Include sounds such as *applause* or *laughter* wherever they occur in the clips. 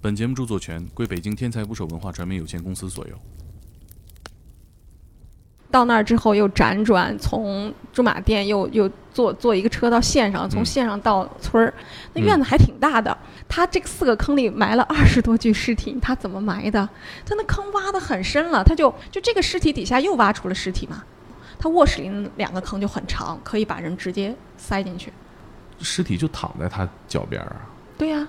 本节目著作权归北京天才捕手文化传媒有限公司所有。到那儿之后又辗转，从驻马店又又坐坐一个车到县上，从县上到村儿，那院子还挺大的。他这个四个坑里埋了二十多具尸体，他怎么埋的？他那坑挖得很深了，他就就这个尸体底下又挖出了尸体嘛。他卧室里那两个坑就很长，可以把人直接塞进去。尸体就躺在他脚边儿啊。对呀、在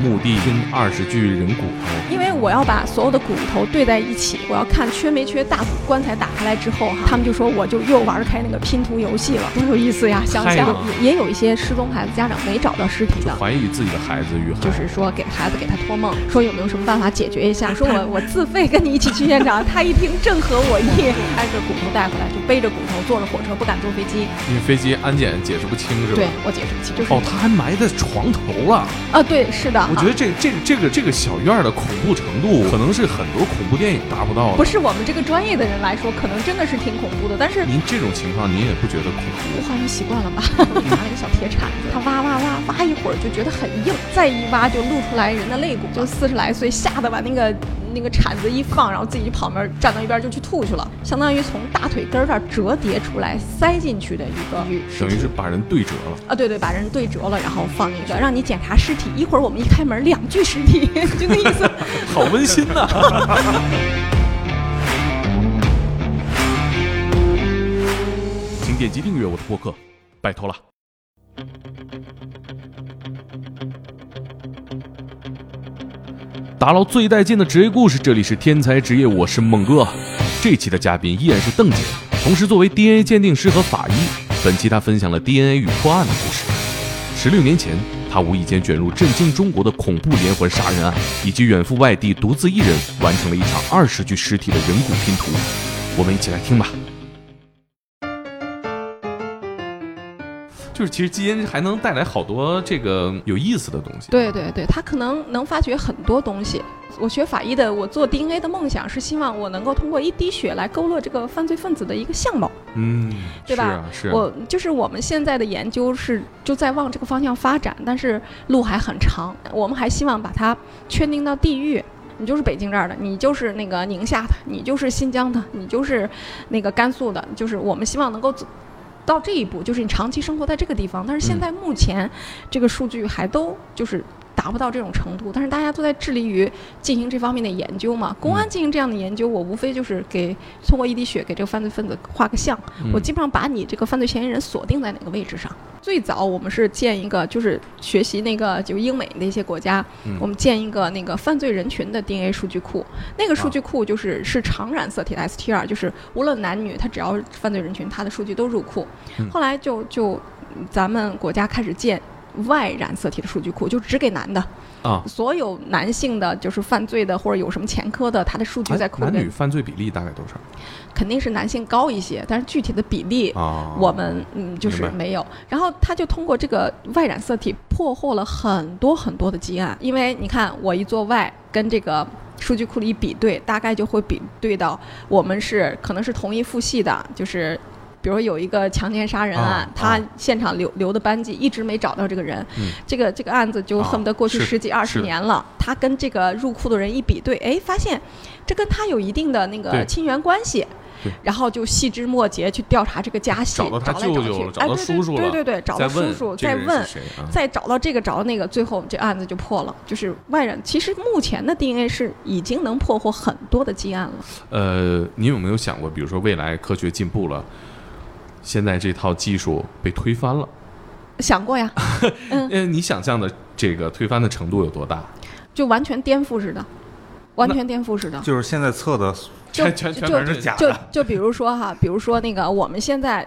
墓地拼二十具人骨头，因为我要把所有的骨头对在一起，我要看缺没缺大骨。棺材打开来之后哈，他们就说我就又玩开那个拼图游戏了，多有意思呀！想想也也有一些失踪孩子家长没找到尸体的。怀疑自己的孩子遇害，就是说给孩子给他托梦，说有没有什么办法解决一下？说我我自费跟你一起去现场，他一听正合我意，挨着骨头带回来，就背着骨头坐着火车，不敢坐飞机。因为飞机安检解释不清是吧？对我解释不清，就是哦，他还埋在床头了。啊，对，是的，我觉得这这这个这个小院儿的恐怖程度，可能是很多恐怖电影达不到的。不是我们这个专业的人来说，可能真的是挺恐怖的，但是您这种情况，您也不觉得恐怖？我好像习惯了吧，拿了一个小铁铲子，他挖挖挖挖一会儿就觉得很硬，再一挖就露出来人的肋骨，就四十来岁吓得把那个那个铲子一放，然后自己就跑那儿站到一边就去吐去了，相当于从大腿根儿这儿折叠出来塞进去的一个鱼等于是把人对折了。啊，对对，把人对折了，然后放进去，让你检查尸体。一会儿我们一开门，两具尸体，*laughs* 就那意思。*laughs* 好温馨呐、*laughs* 请点击订阅我的播客，拜托了。打捞最带劲的职业故事，这里是天才职业，我是猛哥。这期的嘉宾依然是邓姐，同时作为 DNA 鉴定师和法医，本期她分享了 DNA 与破案的故事。十六年前，她无意间卷入震惊中国的恐怖连环杀人案，以及远赴外地独自一人完成了一场二十具尸体的人骨拼图。我们一起来听吧。就是其实基因还能带来好多这个有意思的东西。对对对，他可能能发掘很多东西。我学法医的，我做 DNA 的梦想是希望我能够通过一滴血来勾勒这个犯罪分子的一个相貌。嗯，对吧是啊，是啊。我就是我们现在的研究是就在往这个方向发展，但是路还很长。我们还希望把它确定到地域。你就是北京这儿的，你就是那个宁夏的，你就是新疆的，你就是那个甘肃的，就是我们希望能够走到这一步，就是你长期生活在这个地方。但是现在目前这个数据还都就是达不到这种程度，但是大家都在致力于进行这方面的研究嘛。公安进行这样的研究，我无非就是给通过一滴血给这个犯罪分子画个像，嗯我基本上把你这个犯罪嫌疑人锁定在哪个位置上。最早我们是建一个，就是学习那个就英美那些国家，嗯我们建一个那个犯罪人群的 DNA 数据库。那个数据库就是是常染色体的 STR，就是无论男女，他只要是犯罪人群，他的数据都入库。嗯后来就就咱们国家开始建。Y 染色体的数据库就只给男的，啊，所有男性的就是犯罪的或者有什么前科的，他的数据在哎库男女犯罪比例大概多少肯定是男性高一些，但是具体的比例啊？我们嗯就是没有。然后他就通过这个 Y 染色体破获了很多很多的积案，因为你看我一做 Y 跟这个。数据库里一比对，大概就会比对到我们是可能是同一父系的，就是比如有一个强奸杀人案，啊他啊现场留留的斑迹一直没找到这个人，嗯这个这个案子就啊恨不得过去十几二十年了。他跟这个入库的人一比对，哎，发现这跟他有一定的那个亲缘关系。然后就细枝末节去调查这个家系，找到他舅舅了，找到叔叔了，对对对，找到叔叔，再问？再找到这个，找到那个，最后这案子就破了。就是外人，其实目前的 DNA 是已经能破获很多的积案了。呃，你有没有想过，比如说未来科学进步了，现在这套技术被推翻了，想过呀，*laughs* 嗯，你想象的这个推翻的程度有多大？就完全颠覆似的，完全颠覆似的。就是现在测的就全全全就就是假的，就比如说哈，比如说那个我们现在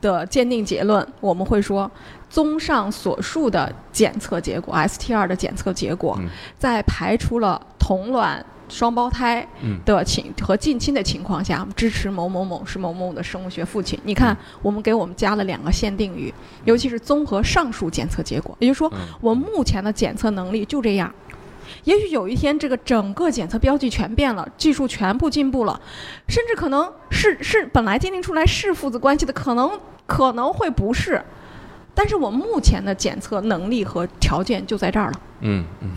的鉴定结论，我们会说，综上所述的检测结果，STR 的检测结果，嗯在排除了同卵。双胞胎嗯的情和近亲的情况下，支持某某某是某某的生物学父亲。你看嗯，我们给我们加了两个限定语，尤其是综合上述检测结果，也就是说，嗯，我目前的检测能力就这样。也许有一天这个整个检测标记全变了，技术全部进步了，甚至可能是是本来鉴定出来是父子关系的，可能可能会不是。但是我目前的检测能力和条件就在这儿了。嗯嗯。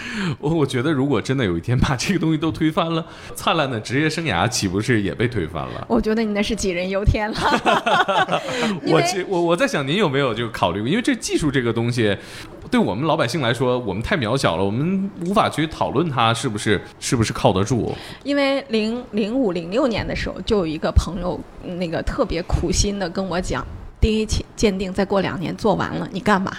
*laughs* 我我觉得，如果真的有一天把这个东西都推翻了，灿烂的职业生涯岂不是也被推翻了？我觉得你那是杞人忧天了。*laughs* 我我我在想，您有没有就考虑过？因为这技术这个东西，对我们老百姓来说，我们太渺小了，我们无法去讨论它是不是是不是靠得住。因为零零五零六年的时候，就有一个朋友那个特别苦心的跟我讲，DNA 鉴定再过两年做完了，你干嘛？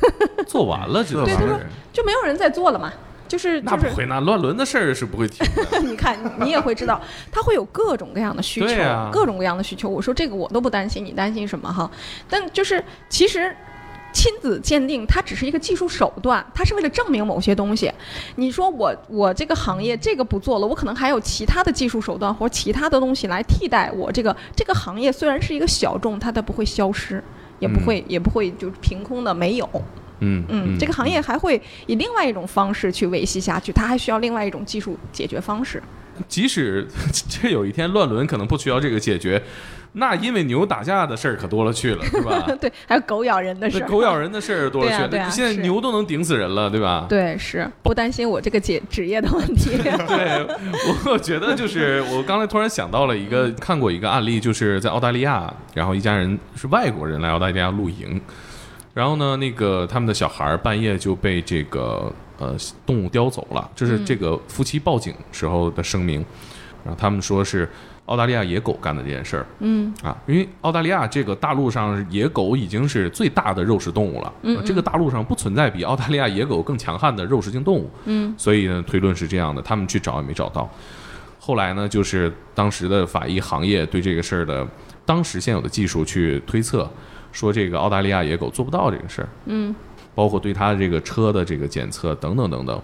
*laughs* 做完了，知道对，他说就没有人再做了嘛，就是那不会，那乱伦的事儿是不会停的。*laughs* 你看，你也会知道，他会有各种各样的需求，各种各样的需求。我说这个我都不担心，你担心什么哈？但就是其实亲子鉴定它只是一个技术手段，它是为了证明某些东西。你说我我这个行业这个不做了，我可能还有其他的技术手段或其他的东西来替代我这个这个行业虽然是一个小众，它它不会消失。也不会，也不会就凭空的没有。嗯嗯，这个行业还会以另外一种方式去维系下去，它还需要另外一种技术解决方式。即使 *laughs* 这有一天乱伦可能不需要这个解决，那因为牛打架的事儿可多了去了，是吧？*laughs* 对，还有狗咬人的事儿，狗咬人的事儿多了去了。现在牛都能顶死人了，对吧？对，是不担心我这个解职业的问题。*laughs* 对，我觉得就是我刚才突然想到了一个看过一个案例，就是在澳大利亚，然后一家人是外国人来澳大利亚露营，然后呢，那个他们的小孩半夜就被这个。呃，动物叼走了，这是这个夫妻报警时候的声明。然后他们说是澳大利亚野狗干的这件事儿。嗯啊，因为澳大利亚这个大陆上野狗已经是最大的肉食动物了。嗯，这个大陆上不存在比澳大利亚野狗更强悍的肉食性动物。嗯，所以呢，推论是这样的，他们去找也没找到。后来呢，就是当时的法医行业对这个事儿的当时现有的技术去推测，说这个澳大利亚野狗做不到这个事儿。嗯。包括对他的这个车的这个检测等等等等，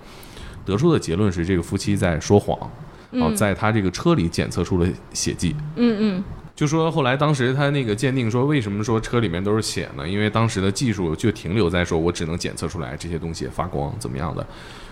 得出的结论是这个夫妻在说谎，哦，在他这个车里检测出了血迹。嗯嗯，就说后来当时他那个鉴定说，为什么说车里面都是血呢？因为当时的技术就停留在说我只能检测出来这些东西发光怎么样的。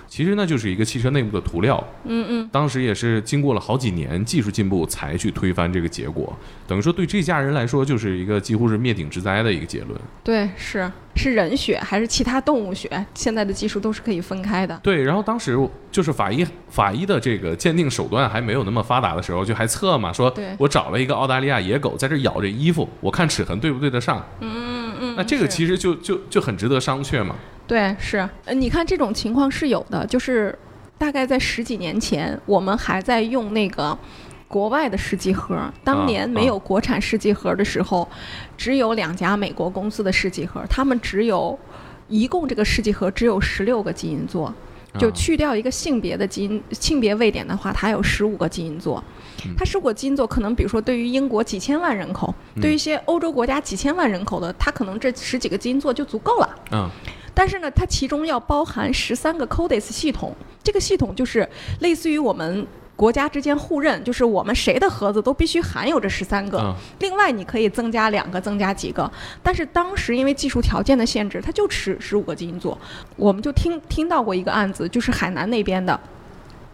其实那就是一个汽车内部的涂料，嗯嗯，当时也是经过了好几年技术进步才去推翻这个结果，等于说对这家人来说就是一个几乎是灭顶之灾的一个结论。对，是是人血还是其他动物血？现在的技术都是可以分开的。对，然后当时就是法医法医的这个鉴定手段还没有那么发达的时候，就还测嘛，说我找了一个澳大利亚野狗在这咬这衣服，我看齿痕对不对得上。嗯那这个其实就就就很值得商榷嘛。对，是，呃，你看这种情况是有的，就是大概在十几年前，我们还在用那个国外的试剂盒，当年没有国产试剂盒的时候，只有两家美国公司的试剂盒，他们只有一共这个试剂盒只有十六个基因座，就去掉一个性别的基因性别位点的话，它有十五个基因座，它十五个基因座可能比如说对于英国几千万人口，对于一些欧洲国家几千万人口的，它可能这十几个基因座就足够了。嗯。但是呢，它其中要包含十三个 CODES 系统，这个系统就是类似于我们国家之间互认，就是我们谁的盒子都必须含有这十三个。另外，你可以增加两个，增加几个。但是当时因为技术条件的限制，它就十十五个基因座。我们就听听到过一个案子，就是海南那边的。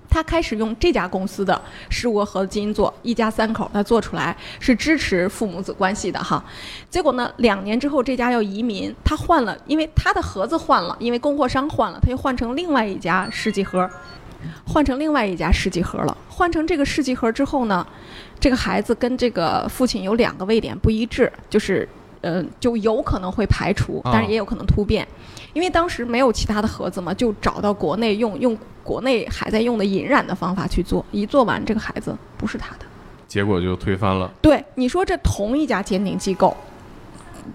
他开始用这家公司的十五个盒子基因做，一家三口，他做出来是支持父母子关系的哈。结果呢，两年之后这家要移民，他换了，因为他的盒子换了，因为供货商换了，他又换成另外一家试剂盒，换成另外一家试剂盒了。换成这个试剂盒之后呢，这个孩子跟这个父亲有两个位点不一致，就是嗯，就有可能会排除，但是也有可能突变。因为当时没有其他的盒子嘛，就找到国内用用国内还在用的隐染的方法去做，一做完这个孩子不是他的，结果就推翻了。对，你说这同一家鉴定机构，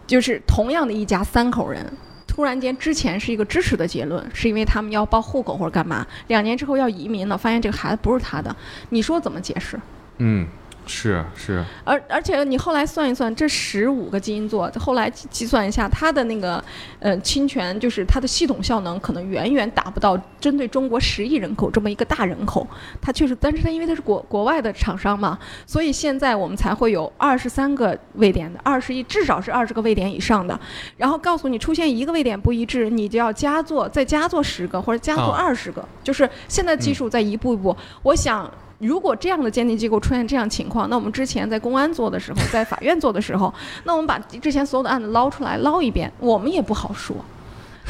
就是同样的一家三口人，突然间之前是一个支持的结论，是因为他们要报户口或者干嘛，两年之后要移民了，发现这个孩子不是他的，你说怎么解释？嗯。是是，而而且你后来算一算，这十五个基因座，后来计计算一下，它的那个呃侵权，就是它的系统效能可能远远达不到针对中国十亿人口这么一个大人口。它确实，但是它因为它是国国外的厂商嘛，所以现在我们才会有二十三个位点的，二十亿至少是二十个位点以上的。然后告诉你出现一个位点不一致，你就要加做再加做十个或者加做啊二十个，就是现在技术在一步一步。我想。如果这样的鉴定机构出现这样情况，那我们之前在公安做的时候，*laughs* 在法院做的时候，那我们把之前所有的案子捞出来捞一遍，我们也不好说。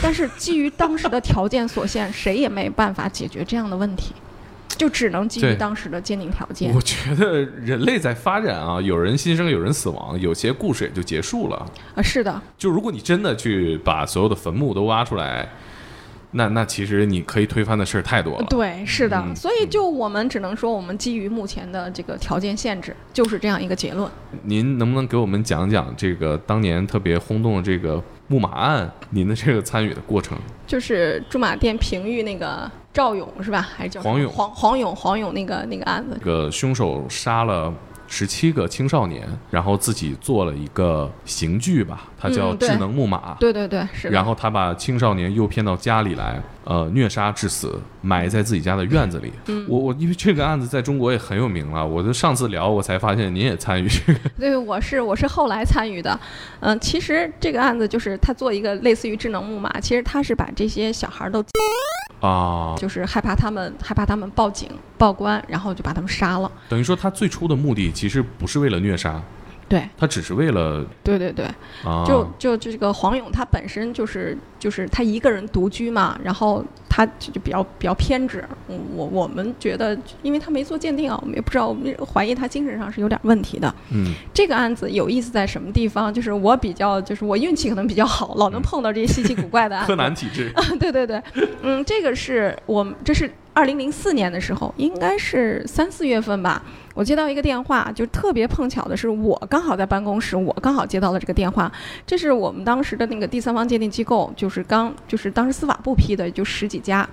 但是基于当时的条件所限，谁也没办法解决这样的问题，就只能基于当时的鉴定条件我。觉得人类在发展啊，有人新生，有人死亡，有些故事也就结束了。啊，是的，就如果你真的去把所有的坟墓都挖出来，那那其实你可以推翻的事儿太多了。对，是的。嗯所以就我们只能说，我们基于目前的这个条件限制，就是这样一个结论。您能不能给我们讲讲这个当年特别轰动的这个木马案，您的这个参与的过程？就是驻马店平舆那个赵勇是吧？还是叫黄勇黄黄勇黄勇那个那个案子这个凶手杀了十七个青少年，然后自己做了一个刑具吧，它叫智能木马。对对对，是。然后他把青少年诱骗到家里来，呃，虐杀致死，埋在自己家的院子里。嗯我我因为这个案子在中国也很有名了，我就上次聊我才发现您也参与这个。对，我是我是后来参与的，嗯、其实这个案子就是他做一个类似于智能木马，其实他是把这些小孩儿都啊，就是害怕他们害怕他们报警报官，然后就把他们杀了。等于说他最初的目的其实不是为了虐杀，对他只是为了对对对，啊，就就这个黄勇他本身就是就是他一个人独居嘛，然后他就就比较比较偏执。嗯我我们觉得，因为他没做鉴定啊，我们也不知道，我们怀疑他精神上是有点问题的。嗯这个案子有意思在什么地方？就是我比较就是我运气可能比较好，老能碰到这些稀奇古怪的案子。*laughs* 柯南体质 *laughs* 对对对，嗯，这个是我们这是二零零四年的时候，应该是三四月份吧。我接到一个电话，就特别碰巧的是，我刚好在办公室，我刚好接到了这个电话。这是我们当时的那个第三方鉴定机构，就是刚就是当时司法部批的，就十几家。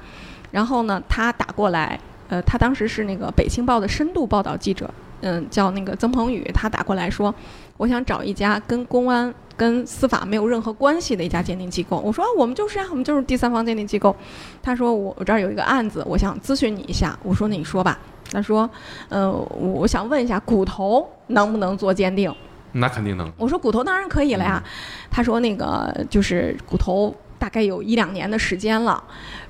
然后呢，他打过来，呃，他当时是那个北青报的深度报道记者，嗯，叫那个曾鹏宇，他打过来说，我想找一家跟公安、跟司法没有任何关系的一家鉴定机构。我说啊我们就是啊，我们就是第三方鉴定机构。他说我我这儿有一个案子，我想咨询你一下。我说那你说吧。他说，呃，我我想问一下，骨头能不能做鉴定？那肯定能。我说骨头当然可以了呀。他说那个就是骨头大概有一两年的时间了，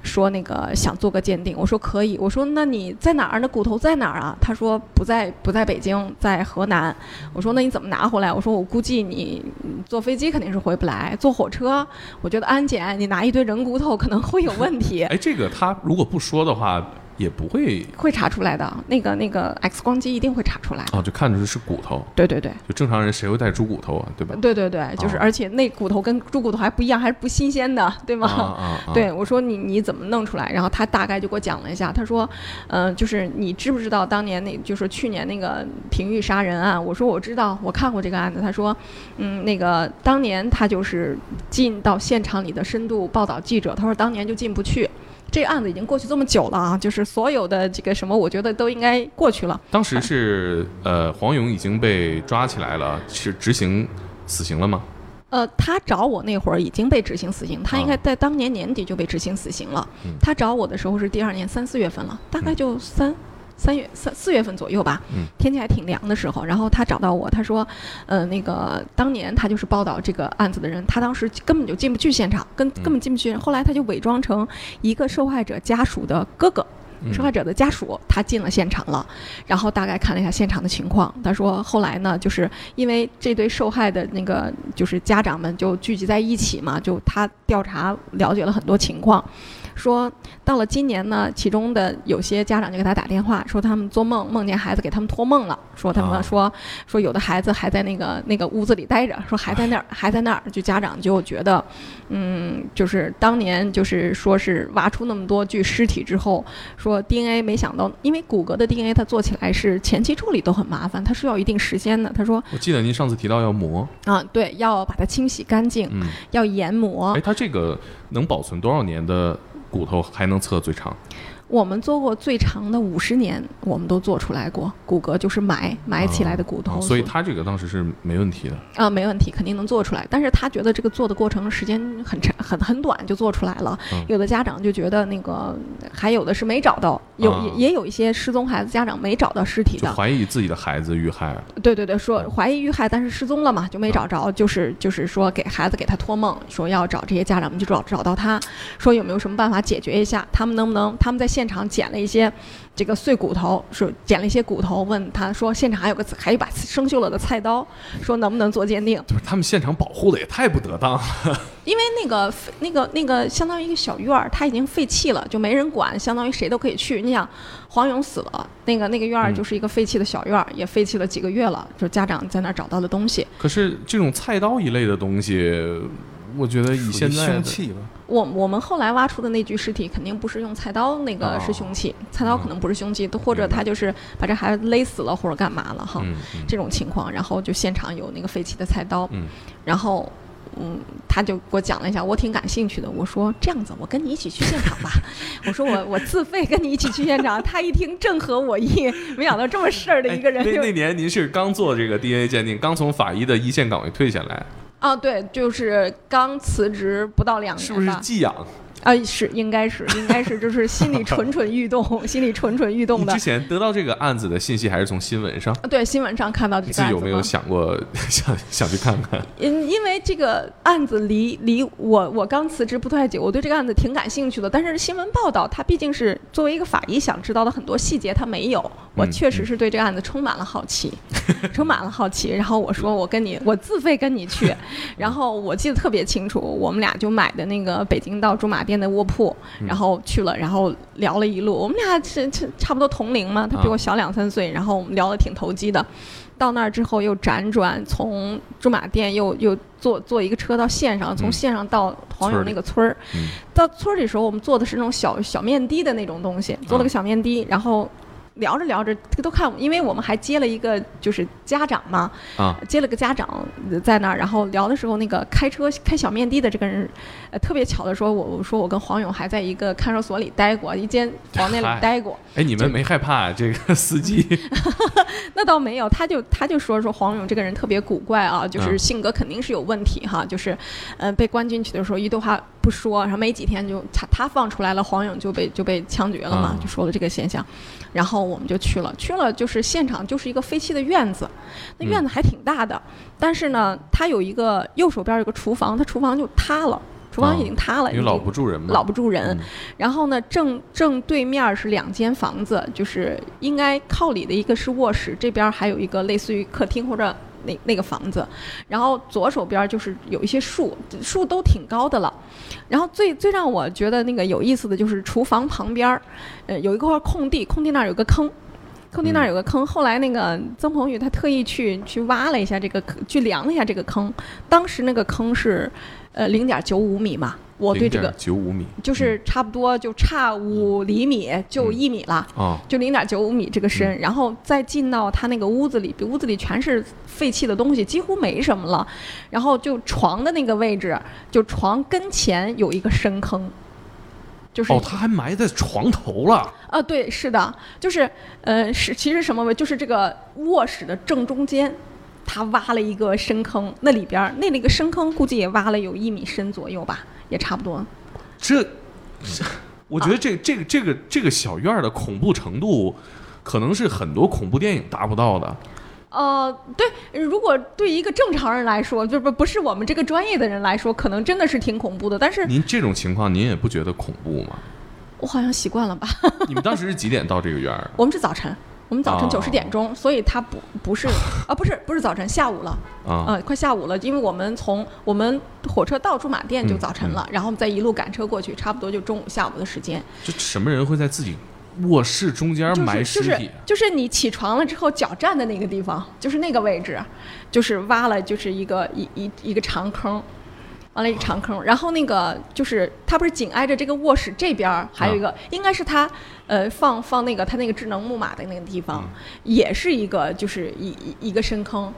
说那个想做个鉴定。我说可以。我说那你在哪儿那？骨头在哪儿啊？他说不在不在北京，在河南。我说那你怎么拿回来？我说我估计你嗯坐飞机肯定是回不来，坐火车我觉得安检，你拿一堆人骨头可能会有问题。哎，这个他如果不说的话，也不会会查出来的，那个那个 X 光机一定会查出来。哦，就看着是骨头。对对对，就正常人谁会带猪骨头啊，对吧？对对对，就是、哦而且那骨头跟猪骨头还不一样，还是不新鲜的，*laughs* 对吗？啊啊啊！*laughs* 对，我说你你怎么弄出来？然后他大概就给我讲了一下，他说，嗯、就是你知不知道当年那就是去年那个平玉杀人案？我说我知道，我看过这个案子。他说，嗯，那个当年他就是进到现场里的深度报道记者，他说当年就进不去。这案子已经过去这么久了啊，就是所有的这个什么，我觉得都应该过去了。当时是呃，黄勇已经被抓起来了，是执行死刑了吗？呃，他找我那会儿已经被执行死刑，他应该啊在当年年底就被执行死刑了。嗯他找我的时候是第二年三四月份了，大概就三。三月三四月份左右吧，嗯。天气还挺凉的时候，然后他找到我，他说，呃，那个当年他就是报道这个案子的人，他当时根本就进不去现场，跟嗯。根本进不去，后来他就伪装成一个受害者家属的哥哥，嗯。受害者的家属，他进了现场了，然后大概看了一下现场的情况。他说，后来呢，就是因为这对受害的那个就是家长们就聚集在一起嘛，就他调查了解了很多情况，说到了今年呢，其中的有些家长就给他打电话，说他们做梦梦见孩子给他们托梦了，说他啊们说、说有的孩子还在那个那个屋子里待着，说还在那儿还在那儿，就家长就觉得，嗯，就是当年就是说是挖出那么多具尸体之后，说 DNA 没想到，因为骨骼的 DNA 它做起来是前期处理都很麻烦，它需要一定时间的。他说我记得您上次提到要磨，啊，对，要把它清洗干净，嗯，要研磨哎，。它这个能保存多少年的骨头还能测最长？我们做过最长的五十年，我们都做出来过骨骼，就是埋埋起来的骨头。啊所以他这个当时是没问题的。啊，没问题，肯定能做出来。但是他觉得这个做的过程时间很长，很很短就做出来了。嗯有的家长就觉得那个，还有的是没找到，有、啊也也有一些失踪孩子家长没找到尸体的。怀疑自己的孩子遇害了，对对对，说怀疑遇害，但是失踪了嘛，就没找着，就是就是说给孩子给他托梦，说要找这些家长们就找找到他，说有没有什么办法解决一下，他们能不能他们在现场捡了一些这个碎骨头，说捡了一些骨头，问他说现场还有个还有一把生锈了的菜刀，说能不能做鉴定，就是他们现场保护的也太不得当了。因为那个那个那个相当于一个小院儿，它已经废弃了，就没人管，相当于谁都可以去。你想，黄勇死了，那个那个院儿嗯就是一个废弃的小院儿，也废弃了几个月了，就家长在那儿找到的东西。可是这种菜刀一类的东西，我觉得以现在的凶器吧，我我们后来挖出的那具尸体肯定不是用菜刀，那个哦是凶器，菜刀可能不是凶器，或者他就是把这孩子勒死了或者干嘛了哈，嗯嗯这种情况，然后就现场有那个废弃的菜刀，嗯然后。嗯，他就给我讲了一下，我挺感兴趣的。我说这样子，我跟你一起去现场吧。*laughs* 我说我我自费跟你一起去现场。他一听正合我意，没想到这么事儿的一个人就哎那那年您是刚做这个 DNA 鉴定，刚从法医的一线岗位退下来，啊，对，就是刚辞职不到两年吧。是不是寄养？*laughs* 啊，是应该是应该是，就是心里蠢蠢欲动，心里蠢蠢欲动的你之。前得到这个案子的信息还是从新闻上？对，新闻上看到这你自己有没有？想过想想去看看？因因为这个案子离离我我刚辞职不太久，我对这个案子挺感兴趣的。但是新闻报道，它毕竟是作为一个法医想知道的很多细节，它没有。我嗯确实是对这个案子充满了好奇，*laughs* 充满了好奇。然后我说我跟你，我自费跟你去。*laughs* 然后我记得特别清楚，我们俩就买的那个北京到驻马店的卧铺，嗯然后去了，然后聊了一路。我们俩是是差不多同龄嘛，他比我小两三岁，然后我们聊得挺投机的。到那儿之后又辗转，从驻马店又又坐坐一个车到县上，从嗯县上到黄勇村儿里那个村儿。嗯到村儿里的时候，我们坐的是那种小小面的的那种东西，坐了个小面的，然后。聊着聊着，都看，因为我们还接了一个就是家长嘛，啊，接了个家长呃在那儿，然后聊的时候，那个开车开小面的的这个人，呃，特别巧的说，我我说我跟黄勇还在一个看守所里待过，一间房间里待过，哎，你们没害怕这个司机？*laughs* 那倒没有，他就他就说说黄勇这个人特别古怪啊，就是嗯。性格肯定是有问题哈，就是，呃，被关进去的时候一句话不说，然后没几天就他他放出来了，黄勇就被就被枪决了嘛，嗯。就说了这个现象，然后我们就去了，去了就是现场就是一个废弃的院子，那嗯院子还挺大的，但是呢，它有一个右手边有个厨房，它厨房就塌了，厨房已经塌了，因为老不住人嘛。老不住人。嗯然后呢，正正对面是两间房子，就是应该靠里的一个是卧室，这边还有一个类似于客厅或者那那个房子。然后左手边就是有一些树，树都挺高的了。然后最最让我觉得那个有意思的就是厨房旁边儿，呃，有一块空地，空地那儿有个坑。空地那儿有个坑，后来那个曾鹏宇他特意去去挖了一下这个坑，去量了一下这个坑，当时那个坑是，呃，零点九五米嘛。我对这个九五米，就是差不多就差五厘米就一米了，哦，就零点九五米这个深，然后再进到他那个屋子里，屋子里全是废弃的东西，几乎没什么了。然后就床的那个位置，就床跟前有一个深坑，就是哦，他还埋在床头了。啊，对，是的，就是呃，是其实什么位，就是这个卧室的正中间，他挖了一个深坑，那里边儿那那个深坑估计也挖了有一米深左右吧，也差不多。这，*laughs* 我觉得这这个这个这个小院儿的恐怖程度，可能是很多恐怖电影达不到的。呃，对，如果对一个正常人来说，就不不是我们这个专业的人来说，可能真的是挺恐怖的。但是您这种情况，您也不觉得恐怖吗？我好像习惯了吧。你们当时是几点到这个院儿？*laughs* 我们是早晨，我们早晨哦九十点钟，所以它不不是啊，不是不是早晨，下午了，啊，呃，快下午了，因为我们从我们火车到驻马店就嗯早晨了，然后我们再一路赶车过去，差不多就中午下午的时间。就什么人会在自己卧室中间就是埋尸就是体？就是你起床了之后脚站的那个地方，就是那个位置，就是挖了就是一个一一一个长坑。完了一个长坑，然后那个就是它不是紧挨着这个卧室这边儿还有一个，应该是它呃放放那个它那个智能木马的那个地方，嗯也是一个就是一一一个深坑，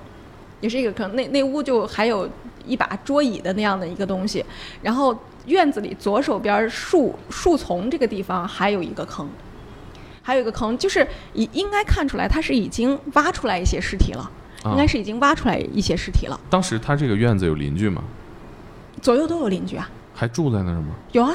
也是一个坑。那那屋就还有一把桌椅的那样的一个东西，然后院子里左手边树树丛这个地方还有一个坑，还有一个坑，就是已应该看出来它是已经挖出来一些尸体了，啊应该是已经挖出来一些尸体了。当时他这个院子有邻居吗？左右都有邻居啊，还住在那儿吗？有啊。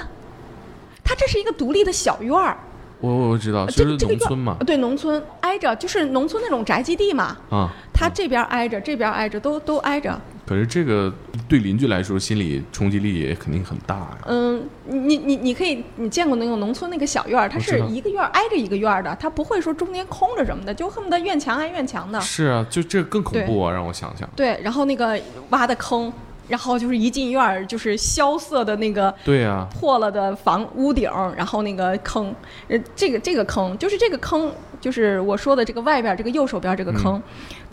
它这是一个独立的小院儿，我我知道，就是农村嘛。对，农村挨着就是农村那种宅基地嘛，啊，它这边挨着，这边挨着，都都挨着。可是这个对邻居来说，心理冲击力也肯定很大呀。嗯，你你你可以，你见过那种农村那个小院儿，它是一个院儿挨着一个院儿的，它不会说中间空着什么的，就恨不得院墙挨院墙的。是啊，就这更恐怖啊！让我想想。对，然后那个挖的坑，然后就是一进院儿就是萧瑟的那个对啊，破了的房屋顶儿，然后那个坑，呃，这个这个坑就是这个坑，就是我说的这个外边这个右手边这个坑。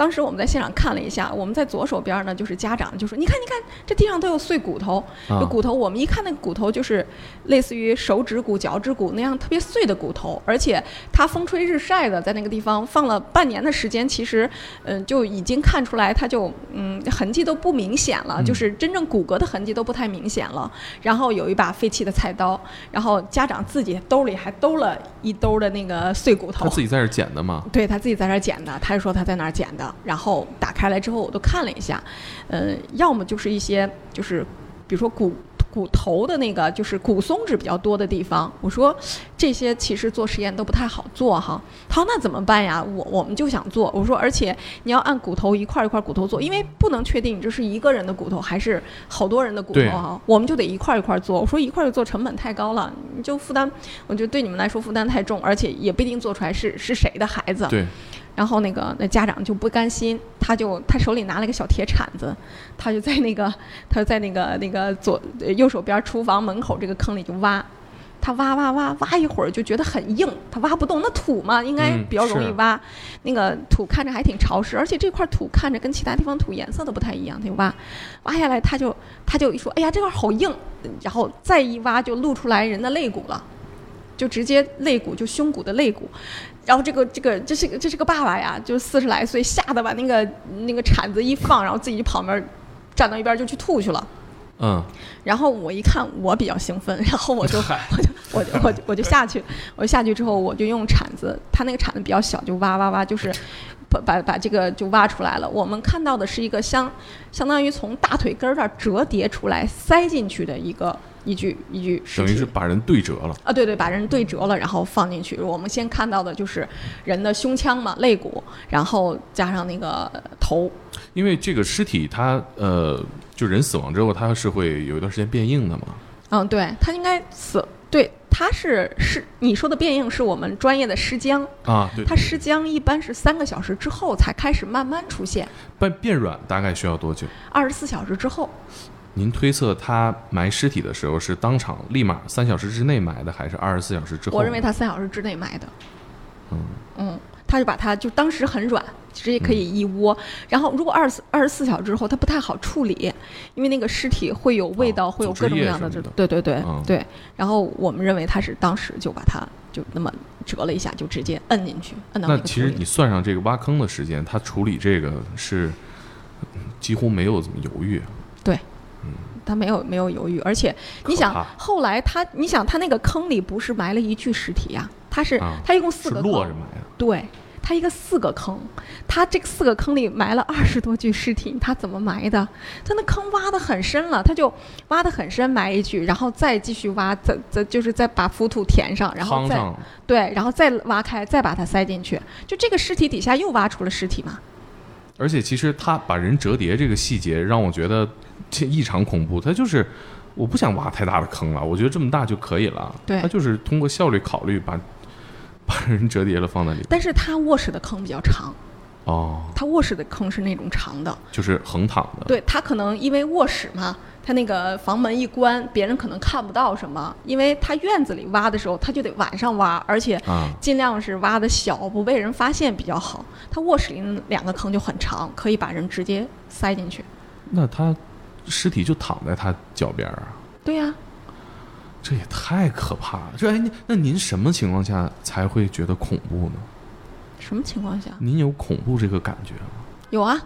当时我们在现场看了一下，我们在左手边儿呢，就是家长就说：“你看，你看，这地上都有碎骨头，骨头。我们一看那骨头，就是类似于手指骨、脚趾骨那样特别碎的骨头，而且它风吹日晒的，在那个地方放了半年的时间，其实，嗯、就已经看出来，它就嗯痕迹都不明显了，嗯就是真正骨骼的痕迹都不太明显了。然后有一把废弃的菜刀，然后家长自己兜里还兜了一兜的那个碎骨头他，自己在这儿捡的吗。对他自己在那儿捡的，他就说他在哪儿捡的，然后打开来之后我都看了一下，呃，要么就是一些就是比如说骨骨头的那个就是骨松脂比较多的地方，我说这些其实做实验都不太好做哈。他说那怎么办呀？我我们就想做，我说而且你要按骨头一块儿一块儿骨头做，因为不能确定你这是一个人的骨头还是好多人的骨头对哈，我们就得一块儿一块儿做。我说一块儿做成本太高了，你就负担，我觉得对你们来说负担太重，而且也不一定做出来是是谁的孩子。对，然后那个那家长就不甘心，他就他手里拿了个小铁铲子，他就在那个 *laughs* 他就在那个那个左呃右手边厨房门口这个坑里就挖，他挖挖挖挖一会儿就觉得很硬，他挖不动，那土嘛应该嗯比较容易是挖，那个土看着还挺潮湿，而且这块土看着跟其他地方土颜色都不太一样，他就挖挖下来他就他就一说，哎呀这块好硬，然后再一挖就露出来人的肋骨了。就直接肋骨，就胸骨的肋骨，然后这个这个这是个这是个爸爸呀，就四十来岁，吓得把那个那个铲子一放，然后自己就跑那儿站到一边就去吐去了。嗯，然后我一看，我比较兴奋，*laughs* 然后我就我就我就我就我就下去，我下去之后，我就用铲子，他那个铲子比较小，就挖挖挖，就是把把把这个就挖出来了。我们看到的是一个相相当于从大腿根儿这儿折叠出来塞进去的一个一具一具。等于是把人对折了。啊，对对，把人对折了，然后放进去。我们先看到的就是人的胸腔嘛，肋骨，然后加上那个呃头。因为这个尸体它呃，就人死亡之后，它是会有一段时间变硬的嘛。嗯，对，它应该死，对，它是是你说的变硬是我们专业的尸僵，啊，对，它尸僵一般是三个小时之后才开始慢慢出现，变变软大概需要多久？二十四小时之后。您推测他埋尸体的时候是当场立马三小时之内埋的，还是二十四小时之后？我认为他三小时之内埋的。嗯嗯，他就把它就当时很软，直接可以一窝。然后如果二十二十四小时之后，它不太好处理，因为那个尸体会有味道，哦会有各种各样的对对对、嗯对。然后我们认为他是当时就把它就那么折了一下，就直接摁进去，摁到那其实你算上这个挖坑的时间，他处理这个是嗯几乎没有怎么犹豫。他没有没有犹豫，而且你想后来他，你想他那个坑里不是埋了一具尸体呀、他是、啊他一共四个坑，落着埋的，对。他一个四个坑，他这个四个坑里埋了二十多具尸体，他怎么埋的？他那坑挖得很深了，他就挖得很深埋一具，然后再继续挖，再再就是再把浮土填上，然后再对，然后再挖开，再把它塞进去。就这个尸体底下又挖出了尸体嘛？而且其实他把人折叠这个细节让我觉得这异常恐怖。他就是我不想挖太大的坑了，我觉得这么大就可以了。对他就是通过效率考虑把把人折叠了放在里。但是他卧室的坑比较长，哦，他卧室的坑是那种长的。就是横躺的。对他可能因为卧室嘛，他那个房门一关，别人可能看不到什么，因为他院子里挖的时候，他就得晚上挖，而且啊，尽量是挖的小，不被人发现比较好。他卧室里那两个坑就很长，可以把人直接塞进去。那他尸体就躺在他脚边儿啊，对呀、这也太可怕了。这哎，那那您什么情况下才会觉得恐怖呢？什么情况下？您有恐怖这个感觉吗？有啊，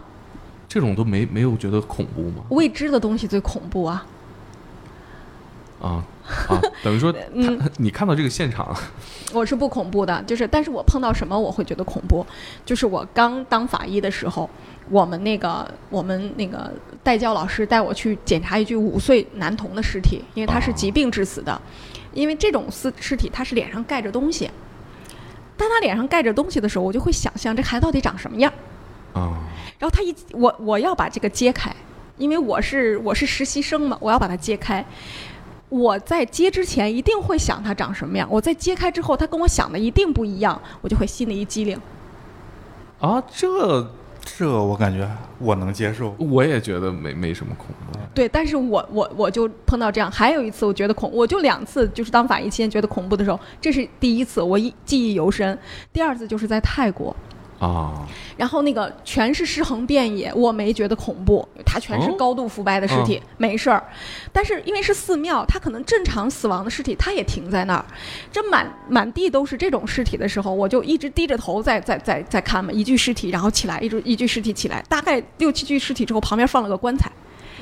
这种都没没有觉得恐怖吗？未知的东西最恐怖啊。啊啊，等于说 *laughs* 嗯。他 *laughs* 你看到这个现场，*laughs* 我是不恐怖的，就是但是我碰到什么我会觉得恐怖，就是我刚当法医的时候，我们那个我们那个代教老师带我去检查一具五岁男童的尸体，因为他是哦疾病致死的，因为这种尸尸体他是脸上盖着东西，当他脸上盖着东西的时候，我就会想象这孩子到底长什么样。啊。然后他一我我要把这个揭开，因为我是我是实习生嘛，我要把它揭开。我在揭之前一定会想它长什么样，我在揭开之后，它跟我想的一定不一样，我就会心里一激灵。啊，这这我感觉我能接受。我也觉得没没什么恐怖。对，但是我我我就碰到这样，还有一次我觉得恐，我就两次就是当法医期间觉得恐怖的时候，这是第一次，我一记忆犹深。第二次就是在泰国，啊，然后那个全是尸横遍野，我没觉得恐怖，它全是哦高度腐败的尸体，没事儿。但是因为是寺庙，它可能正常死亡的尸体，它也停在那儿。这满满地都是这种尸体的时候，我就一直低着头在在在在看嘛，一具尸体，然后起来，一具一具尸体起来，大概六七具尸体之后，旁边放了个棺材。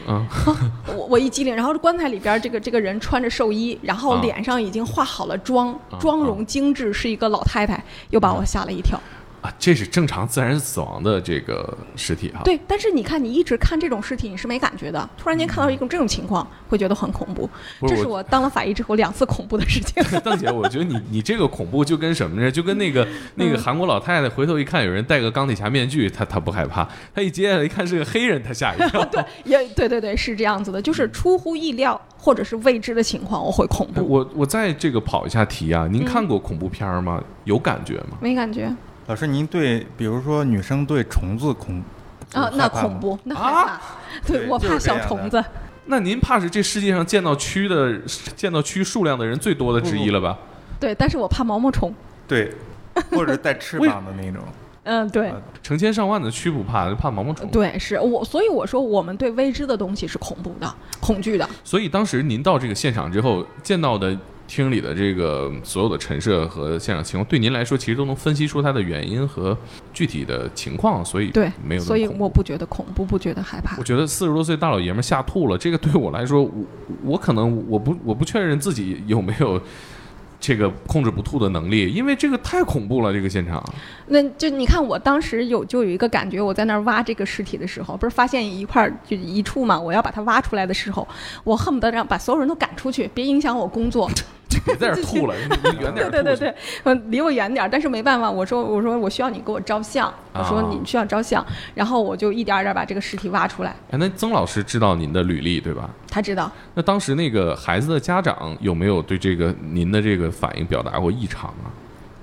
嗯，*laughs* 我我一激灵，然后这棺材里边这个这个人穿着寿衣，然后啊脸上已经化好了妆，啊妆容精致，是一个老太太，又把我吓了一跳。啊，这是正常自然死亡的这个尸体哈。，对，但是你看，你一直看这种尸体，你是没感觉的。突然间看到一种这种情况，会觉得很恐怖。这是我我当了法医之后两次恐怖的事情。*laughs* 邓姐，我觉得你你这个恐怖就跟什么呢？就跟那个那嗯个韩国老太太回头一看有人戴个钢铁侠面具，她她不害怕；她一接下来一看是个黑人，她吓一跳。*laughs* 对，也对对对，是这样子的，就是出乎意料或者是未知的情况，我会恐怖。我我再这个跑一下题啊，您看过恐怖片儿吗？有感觉吗？没感觉老师，您对比如说女生对虫子恐啊，那恐怖，那害啊怕。*laughs* 对对我怕小虫子。那您怕是这世界上见到蛆的见到蛆数量的人最多的之一了吧？对，但是我怕毛毛虫。对，*laughs* 或者带翅膀的那种。嗯，对。啊成千上万的蛆不怕，就怕毛毛虫。对，是我，所以我说我们对未知的东西是恐怖的、恐惧的。所以当时您到这个现场之后见到的厅里的这个所有的陈设和现场情况，对您来说其实都能分析出它的原因和具体的情况，所以对，没有所以我不觉得恐怖，不觉得害怕我。觉得四十多岁大老爷们儿吓吐了，这个对我来说，我我可能我不我不确认自己有没有这个控制不吐的能力，因为这个太恐怖了，这个现场。那就你看，我当时有就有一个感觉，我在那儿挖这个尸体的时候，不是发现一块就一处嘛，我要把它挖出来的时候，我恨不得让把所有人都赶出去，别影响我工作。就别在这儿 *laughs* 吐了，你你远点对对对对，嗯，离我远点。但是没办法，我说我说我需要你给我照相，我说啊你需要照相，然后我就一点一点把这个尸体挖出来。哎，那曾老师知道您的履历对吧？他知道，那当时那个孩子的家长有没有对这个您的这个反应表达过异常啊？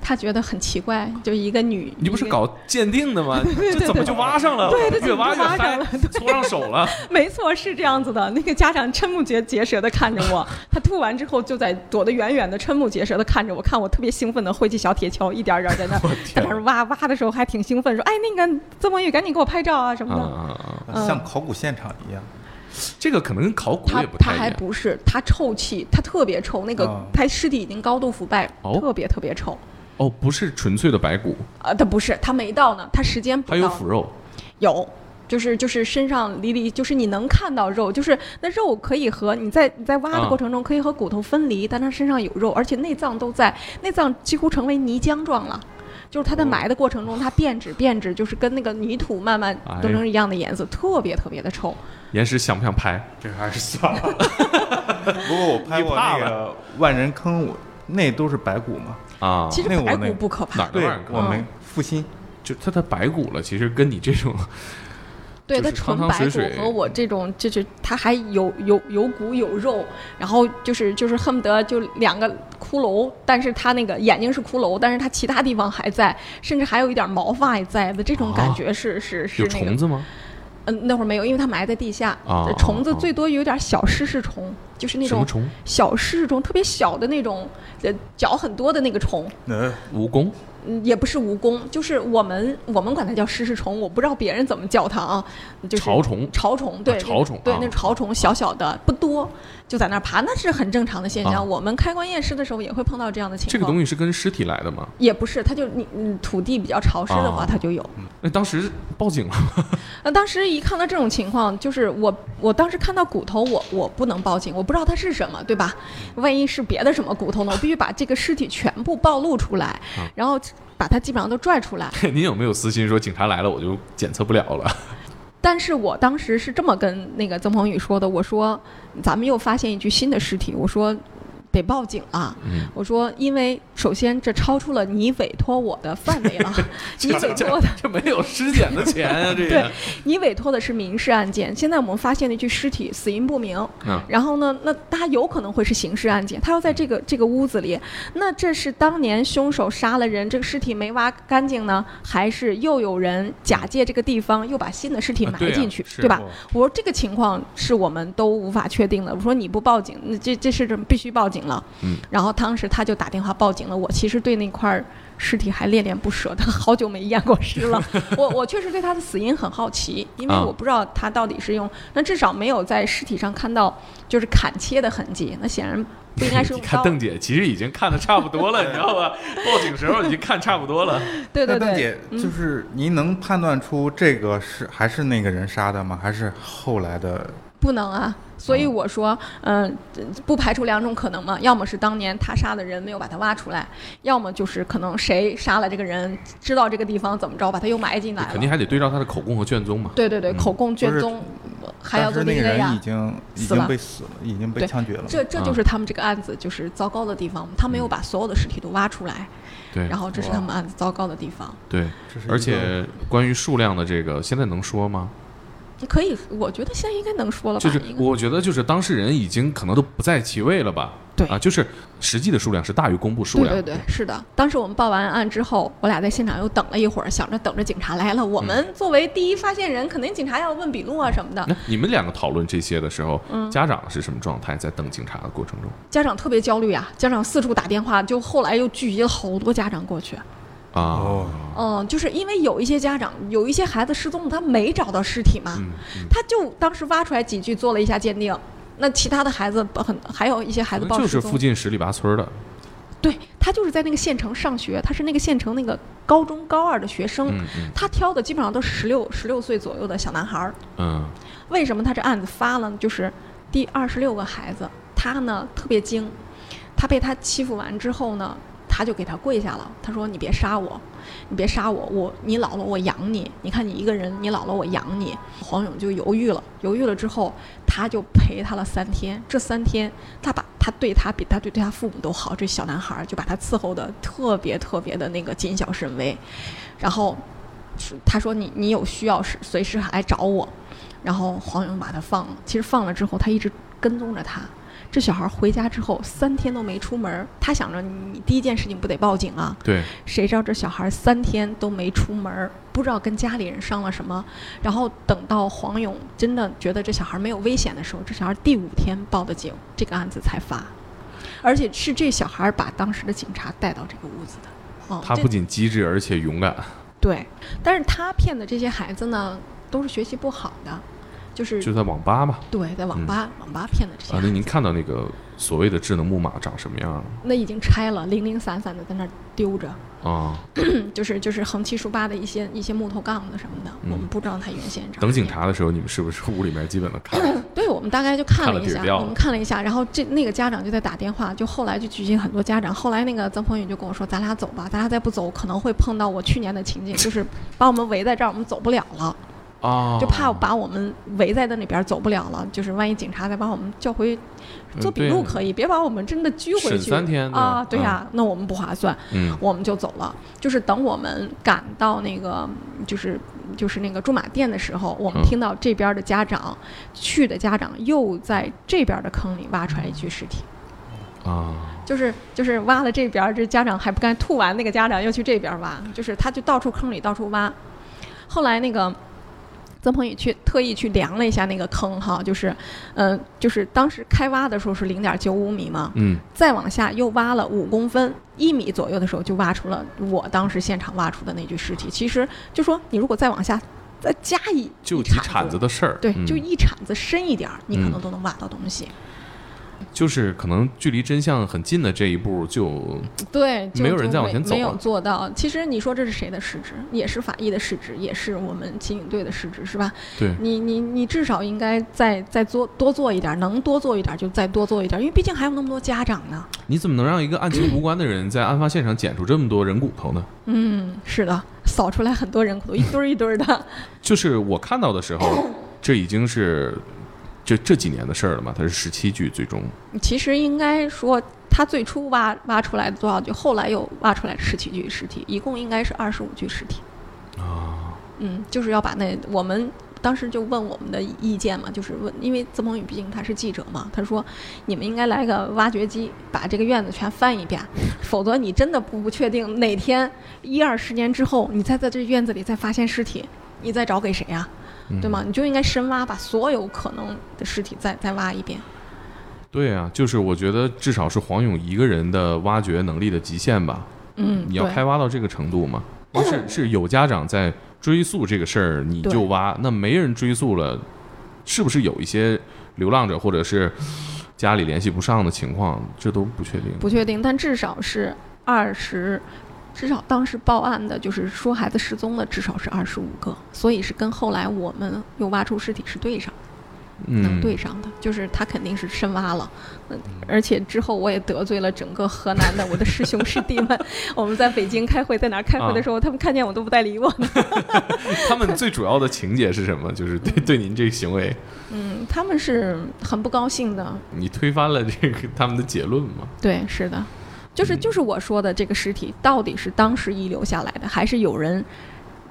他觉得很奇怪，就一个女，你不是搞鉴定的吗？*laughs* 这怎么就挖上了？对对越挖越怎么就挖上嗨了，搓上手了。*laughs* 没错，是这样子的。那个家长瞠目结结舌的看着我，*laughs* 他吐完之后就在躲得远远的，瞠目结舌的看着我，看我特别兴奋的挥起小铁锹，一点儿点儿在那在那儿挖挖的时候还挺兴奋，说：“哎，那个曾文宇，赶紧给我拍照啊什么的。像考古现场一样。这个可能跟考古他也不他还太一样。不是，他臭气，他特别臭，那个啊他尸体已经高度腐败，哦特别特别臭。哦，不是纯粹的白骨，啊，它不是，它没到呢，它时间不到。还有腐肉。有，就是就是身上离离，就是你能看到肉，就是那肉可以和你在你在挖的啊过程中可以和骨头分离，但它身上有肉，而且内脏都在，内脏几乎成为泥浆状了。就是它在哦埋的过程中，它变质变质，就是跟那个泥土慢慢哎都成一样的颜色，特别特别的臭。岩石想不想拍？这个还是算了。不过我拍过那个万人坑，我那都是白骨嘛。啊，其实白骨不可怕，对？我没复心就它的白骨了，其实跟你这种 *laughs* 对它就是汤纯白骨和我这种，就是它还有有有骨有肉，然后就是就是恨不得就两个骷髅，但是它那个眼睛是骷髅，但是它其他地方还在，甚至还有一点毛发也在的，这种感啊觉是、是是有那个虫子吗？嗯，那会儿没有，因为它埋在地下。啊呃虫子啊最多有点小湿氏虫，就是那种虫？小湿氏虫，特别小的那种，呃，脚很多的那个虫。呃，蜈蚣嗯，也不是蜈蚣，就是我们我们管它叫湿湿虫，我不知道别人怎么叫它啊，就是潮虫潮虫，对，啊潮虫对啊，那潮虫小小的不多，就在那儿爬，那是很正常的现象。啊我们开棺验尸的时候也会碰到这样的情况。这个东西是跟尸体来的吗？也不是，它就你你土地比较潮湿的话，啊它就有。那当时报警了吗？那 *laughs* 当时一看到这种情况，就是我我当时看到骨头，我我不能报警，我不知道它是什么，对吧？万一是别的什么骨头呢？我必须把这个尸体全部暴露出来，啊然后把它基本上都拽出来。*laughs* 您有没有私心说警察来了我就检测不了了？*laughs* 但是我当时是这么跟那个曾鹏宇说的，我说咱们又发现一具新的尸体，我说得报警啊。嗯，我说，因为首先这超出了你委托我的范围了，*laughs* 你委托的这没有尸检的钱啊，这对。你委托的是民事案件，现在我们发现了一具尸体，死因不明。嗯然后呢，那他有可能会是刑事案件，他要在这个这个屋子里，那这是当年凶手杀了人，这个尸体没挖干净呢，还是又有人假借这个地方又把新的尸体埋啊对啊进去，对吧？哦我说这个情况是我们都无法确定的。我说你不报警，那这这事必须报警了。嗯，然后当时他就打电话报警了。我其实对那块儿尸体还恋恋不舍的，*laughs* 好久没验过尸了。*laughs* 我我确实对他的死因很好奇，因为啊我不知道他到底是用，那至少没有在尸体上看到就是砍切的痕迹，那显然不应该是 *laughs* 你用刀。看邓姐，其实已经看的差不多了，你知道吧？报警时候已经看差不多了。对对对那邓姐，，嗯就是您能判断出这个是还是那个人杀的吗？还是后来的？不能啊。所以我说，嗯、不排除两种可能嘛，要么是当年他杀的人没有把他挖出来，要么就是可能谁杀了这个人，知道这个地方怎么着，把他又埋进来了。肯定还得对照他的口供和卷宗嘛。对对对，嗯口供、卷宗，还要当时那个人已。经已死了经被死了，已经被对枪决了。这这就是他们这个案子就是糟糕的地方，他没有把所有的尸体都挖出来，对然后这是他们案子糟糕的地方。对，这是而且关于数量的这个，现在能说吗？可以，我觉得现在应该能说了吧？就是我觉得就是当事人已经可能都不在其位了吧？对啊，就是实际的数量是大于公布数量。对对对，是的。当时我们报完案之后，我俩在现场又等了一会儿，想着等着警察来了。我们作为第一发现人，肯定警察要问笔录啊什么的。那你们两个讨论这些的时候，嗯家长是什么状态？在等警察的过程中家长特别焦虑啊，家长四处打电话，就后来又聚集了好多家长过去。啊，哦，嗯，就是因为有一些家长，有一些孩子失踪了，他没找到尸体嘛，嗯嗯，他就当时挖出来几具做了一下鉴定。那其他的孩子很，还有一些孩子报就是附，近十里八村的。对他就是在那个县城上学，他是那个县城那个高中高二的学生，嗯嗯他挑的基本上都是十六十六岁左右的小男孩儿。嗯为什么他这案子发了呢？就是第二十六个孩子，他呢特别精，他被他欺负完之后呢，他就给他跪下了，他说：“你别杀我，你别杀我，我你老了我养你，你看你一个人，你老了我养你。”黄勇就犹豫了，犹豫了之后，他就陪他了三天。这三天，他把他对他比他对对他父母都好，这小男孩就把他伺候的特别特别的那个谨小慎微，然后他说你你有需要时随时来找我。然后黄勇把他放了。其实放了之后，他一直跟踪着他。这小孩回家之后三天都没出门，他想着你第一件事情不得报警啊？对，谁知道这小孩三天都没出门，不知道跟家里人商了什么。然后等到黄勇真的觉得这小孩没有危险的时候，这小孩第五天报的警，这个案子才发。而且是这小孩把当时的警察带到这个屋子的。哦，他不仅机智，而且勇敢，对，但是他骗的这些孩子呢，都是学习不好的，就是就在网吧嘛。对，在网吧、网吧骗的这些啊。那您看到那个所谓的智能木马长什么样了那已经拆了，零零散散的在那儿丢着，啊？*clears throat* 就是就是横七竖八的一些一些木头杠子什么的，嗯我们不知道它原先长。等警。察的时候，你们是不是屋里面基本都看了？*clears throat* 对，我们大概就看看了一下，我们看了一下，然后这那个家长就在打电话，就后来就聚集很多家长。后来那个曾鹏宇就跟我说：“咱俩走吧，咱俩再不走，可能会碰到我去年的情景，就是把我们围在这儿，我们走不了了。”啊，就怕把我们围在那里边走不了了，就是万一警察再把我们叫回做笔录可以，别把我们真的拘回去审三天对吧啊！对呀、那我们不划算，嗯我们就走了。就是等我们赶到那个就是就是那个驻马店的时候，我们嗯听到这边的家长、去的家长又在这边的坑里挖出来一具尸体。啊，就是就是挖了这边，这家长还不干，吐完那个家长又去这边挖，就是他就到处坑里到处挖。后来那个曾鹏宇去特意去量了一下那个坑哈，就是，嗯、就是当时开挖的时候是零点九五米嘛，嗯，再往下又挖了五公分，一米左右的时候就挖出了我当时现场挖出的那具尸体。其实就说你如果再往下再加一一就几铲子的事儿，对，嗯就一铲子深一点儿，你可能嗯都能挖到东西。就是可能距离真相很近的这一步就对，就没有人再往前走没没有做到。其实你说这是谁的失职？也是法医的失职，也是我们刑警队的失职，是吧？对，你你你至少应该再再做多做一点，能多做一点就再多做一点，因为毕竟还有那么多家长呢。你怎么能让一个案情无关的人在案发现场捡出这么多人骨头呢？嗯，是的，扫出来很多人骨头，一堆儿一堆儿的。就是我看到的时候，这已经是这这几年的事儿了嘛，它是十七具，最终其实应该说，他最初挖挖出来的多少具，后来又挖出来十七具尸体，一共应该是二十五具尸体。啊，嗯，就是要把那我们当时就问我们的意见嘛，就是问，因为曾鹏宇毕竟他是记者嘛，他说你们应该来个挖掘机，把这个院子全翻一遍，否则你真的不不确定哪天一二十年之后，你再在这院子里再发现尸体，你再找给谁呀、嗯对吗？你就应该深挖，把所有可能的尸体再再挖一遍。对啊，就是我觉得至少是黄勇一个人的挖掘能力的极限吧。嗯，你要开挖到这个程度吗？不是，是有家长在追溯这个事儿，你就挖，那没人追溯了，是不是有一些流浪者或者是家里联系不上的情况？这都不确定。不确定，但至少是二十，至少当时报案的就是说孩子失踪的至少是二十五个，所以是跟后来我们又挖出尸体是对上，能嗯，对上的，就是他肯定是深挖了，嗯，而且之后我也得罪了整个河南的我的师兄师弟们，*laughs* 我们在北京开会，在哪儿开会的时候，他们看见我都不带理我的 *laughs* *laughs* 他们最主要的情节是什么？就是对对您这个行为，嗯，他们是很不高兴的，你推翻了这个他们的结论吗？对，是的，就是嗯就是我说的这个尸体到底是当时遗留下来的，还是有人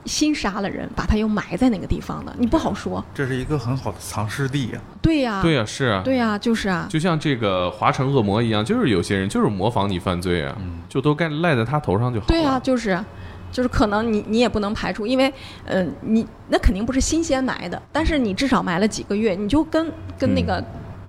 新杀了人，把他又埋在那个地方的？你不好说。这是一个很好的藏尸地呀、对呀、对呀、是啊，对呀、就是啊，就像这个华城恶魔一样，就是有些人就是模仿你犯罪啊，嗯就都该赖在他头上就好了。对呀、就是。就是可能你你也不能排除，因为，嗯、你那肯定不是新鲜埋的，但是你至少埋了几个月，你就跟跟那个、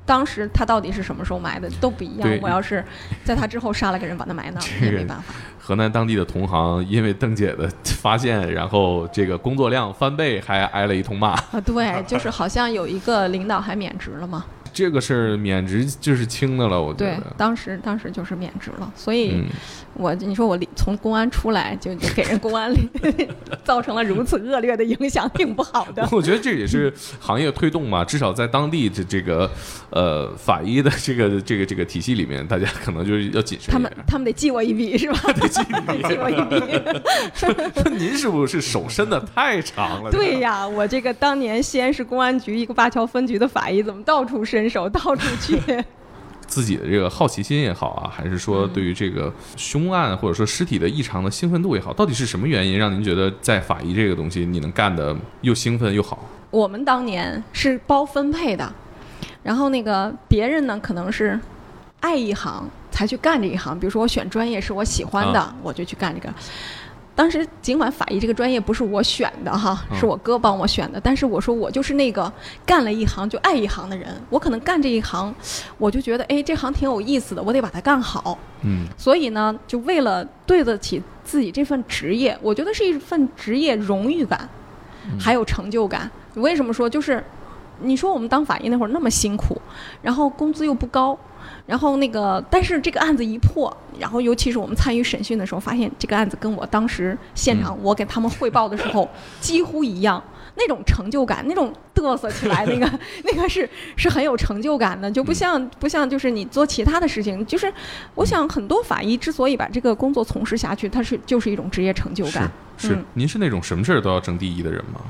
当时他到底是什么时候埋的都不一样对。我要是在他之后杀了个人把他埋那儿，这个也没办法。河南当地的同行因为邓姐的发现，然后这个工作量翻倍，还挨了一通骂。啊，对，就是好像有一个领导还免职了嘛。*laughs* 这个事儿免职就是轻的了，我觉对得，。当时当时就是免职了，所以嗯，我你说我从公安出来就就给人公安里 *laughs* 造成了如此恶劣的影响，挺不好的。我觉得这也是行业推动嘛，至少在当地这这个呃法医的这个这个这个体系里面，大家可能就是要谨慎他们。他们得记我一笔是吧？*laughs* 得记记我一笔。*laughs* 说您是不是手伸的太长了？对呀，我这个当年西安市公安局一个灞桥分局的法医，怎么到处伸手，到处去？自己的这个好奇心也好啊，还是说嗯对于这个凶案或者说尸体的异常的兴奋度也好，到底是什么原因让您觉得在法医这个东西你能干的又兴奋又好？我们当年是包分配的，然后那个别人呢可能是爱一行才去干这一行，比如说我选专业是我喜欢的，啊我就去干这个。当时尽管法医这个专业不是我选的哈，嗯是我哥帮我选的，但是我说我就是那个干了一行就爱一行的人，我可能干这一行，我就觉得哎这行挺有意思的，我得把它干好。嗯所以呢，就为了对得起自己这份职业，我觉得是一份职业荣誉感，还有成就感。为什么说就是，你说我们当法医那会儿那么辛苦，然后工资又不高，然后那个，但是这个案子一破，然后尤其是我们参与审讯的时候，发现这个案子跟我当时现场我给他们汇报的时候 *laughs* 几乎一样。那种成就感，那种嘚瑟起来，那个 *laughs* 那个是是很有成就感的，就不像不像就是你做其他的事情，就是我想很多法医之所以把这个工作从事下去，它是就是一种职业成就感。是是嗯，您是那种什么事儿都要争第一的人吗？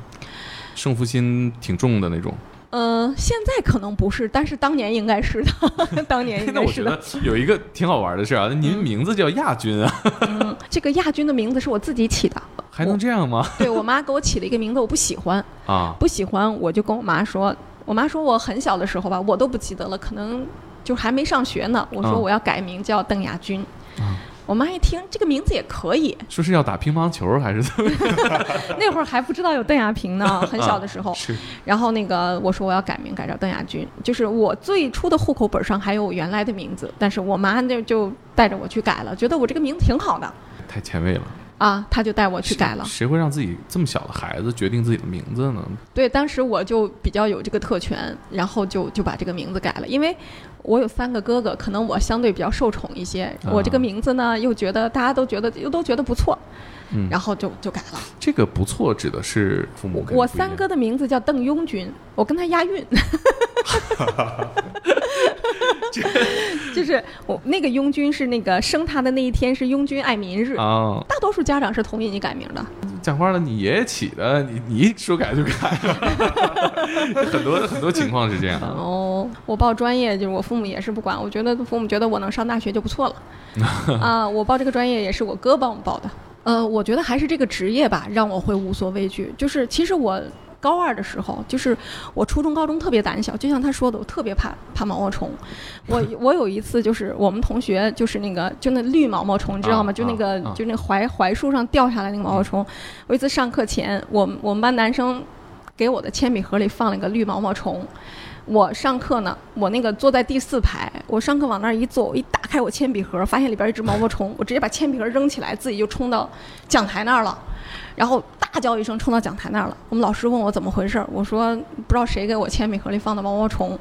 胜负心挺重的那种。呃，现在可能不是，但是当年应该是的，*laughs* 当年应该是的我觉得。有一个挺好玩的事啊，您名字叫亚军啊，嗯，这个亚军的名字是我自己起的，还能这样吗？对我妈给我起了一个名字，我不喜欢，*laughs* 啊，不喜欢我就跟我妈说，我妈说我很小的时候吧，我都不记得了，可能就还没上学呢。我说嗯我要改名叫邓亚军。嗯我妈一听这个名字也可以，说是要打乒乓球还是怎么？*laughs* 那会儿还不知道有邓亚萍呢，*laughs* 很小的时候。是然后那个我说我要改名改叫邓亚军，就是我最初的户口本上还有我原来的名字，但是我妈就就带着我去改了，觉得我这个名字挺好的太前卫了，啊，她就带我去改了。谁会让自己这么小的孩子决定自己的名字呢？对，当时我就比较有这个特权，然后就就把这个名字改了，因为我有三个哥哥，可能我相对比较受宠一些，我这个啊名字呢又觉得大家都觉得又都觉得不错，嗯然后就就改了。这个不错，指的是父母给我三哥的名字叫邓庸军，我跟他押韵，*laughs* 就是我那个拥军是那个生他的那一天是拥军爱民日。啊，大多数家长是同意你改名的，讲话了，你爷爷起的，你你说改就改，*laughs* 很多很多情况是这样。哦，我报专业就是我父母也是不管，我觉得父母觉得我能上大学就不错了。*laughs* 啊，我报这个专业也是我哥帮我报的。呃，我觉得还是这个职业吧，让我会无所畏惧。就是其实我高二的时候，就是我初中、高中特别胆小，就像他说的，我特别怕怕毛毛虫。我 *laughs* 我有一次就是我们同学就是那个就那绿毛毛虫，你知道吗？啊就那个、啊啊就那槐槐树上掉下来那个毛毛虫。我有一次上课前，我们我们班男生给我的铅笔盒里放了一个绿毛毛虫。我上课呢，我那个坐在第四排，我上课往那儿一坐，我一打开我铅笔盒，发现里边一只毛毛虫，我直接把铅笔盒扔起来，自己就冲到讲台那儿了，然后大叫一声冲到讲台那儿了。我们老师问我怎么回事，我说不知道谁给我铅笔盒里放的毛毛虫，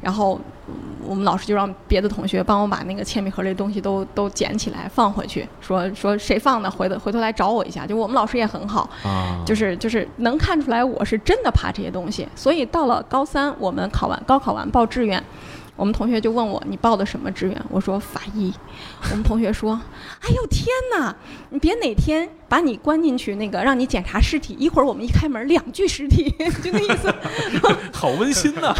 然后嗯我们老师就让别的同学帮我把那个铅笔盒里的东西都都捡起来放回去，说说谁放的，回头回头来找我一下。就我们老师也很好，啊，就是就是能看出来我是真的怕这些东西，所以到了高三，我们考完高考完报志愿，我们同学就问我你报的什么志愿？我说法医。我们同学说：“ *laughs* 哎呦天哪，你别哪天把你关进去那个让你检查尸体，一会儿我们一开门两具尸体，*laughs* 就那意思。*laughs* 好温馨呐、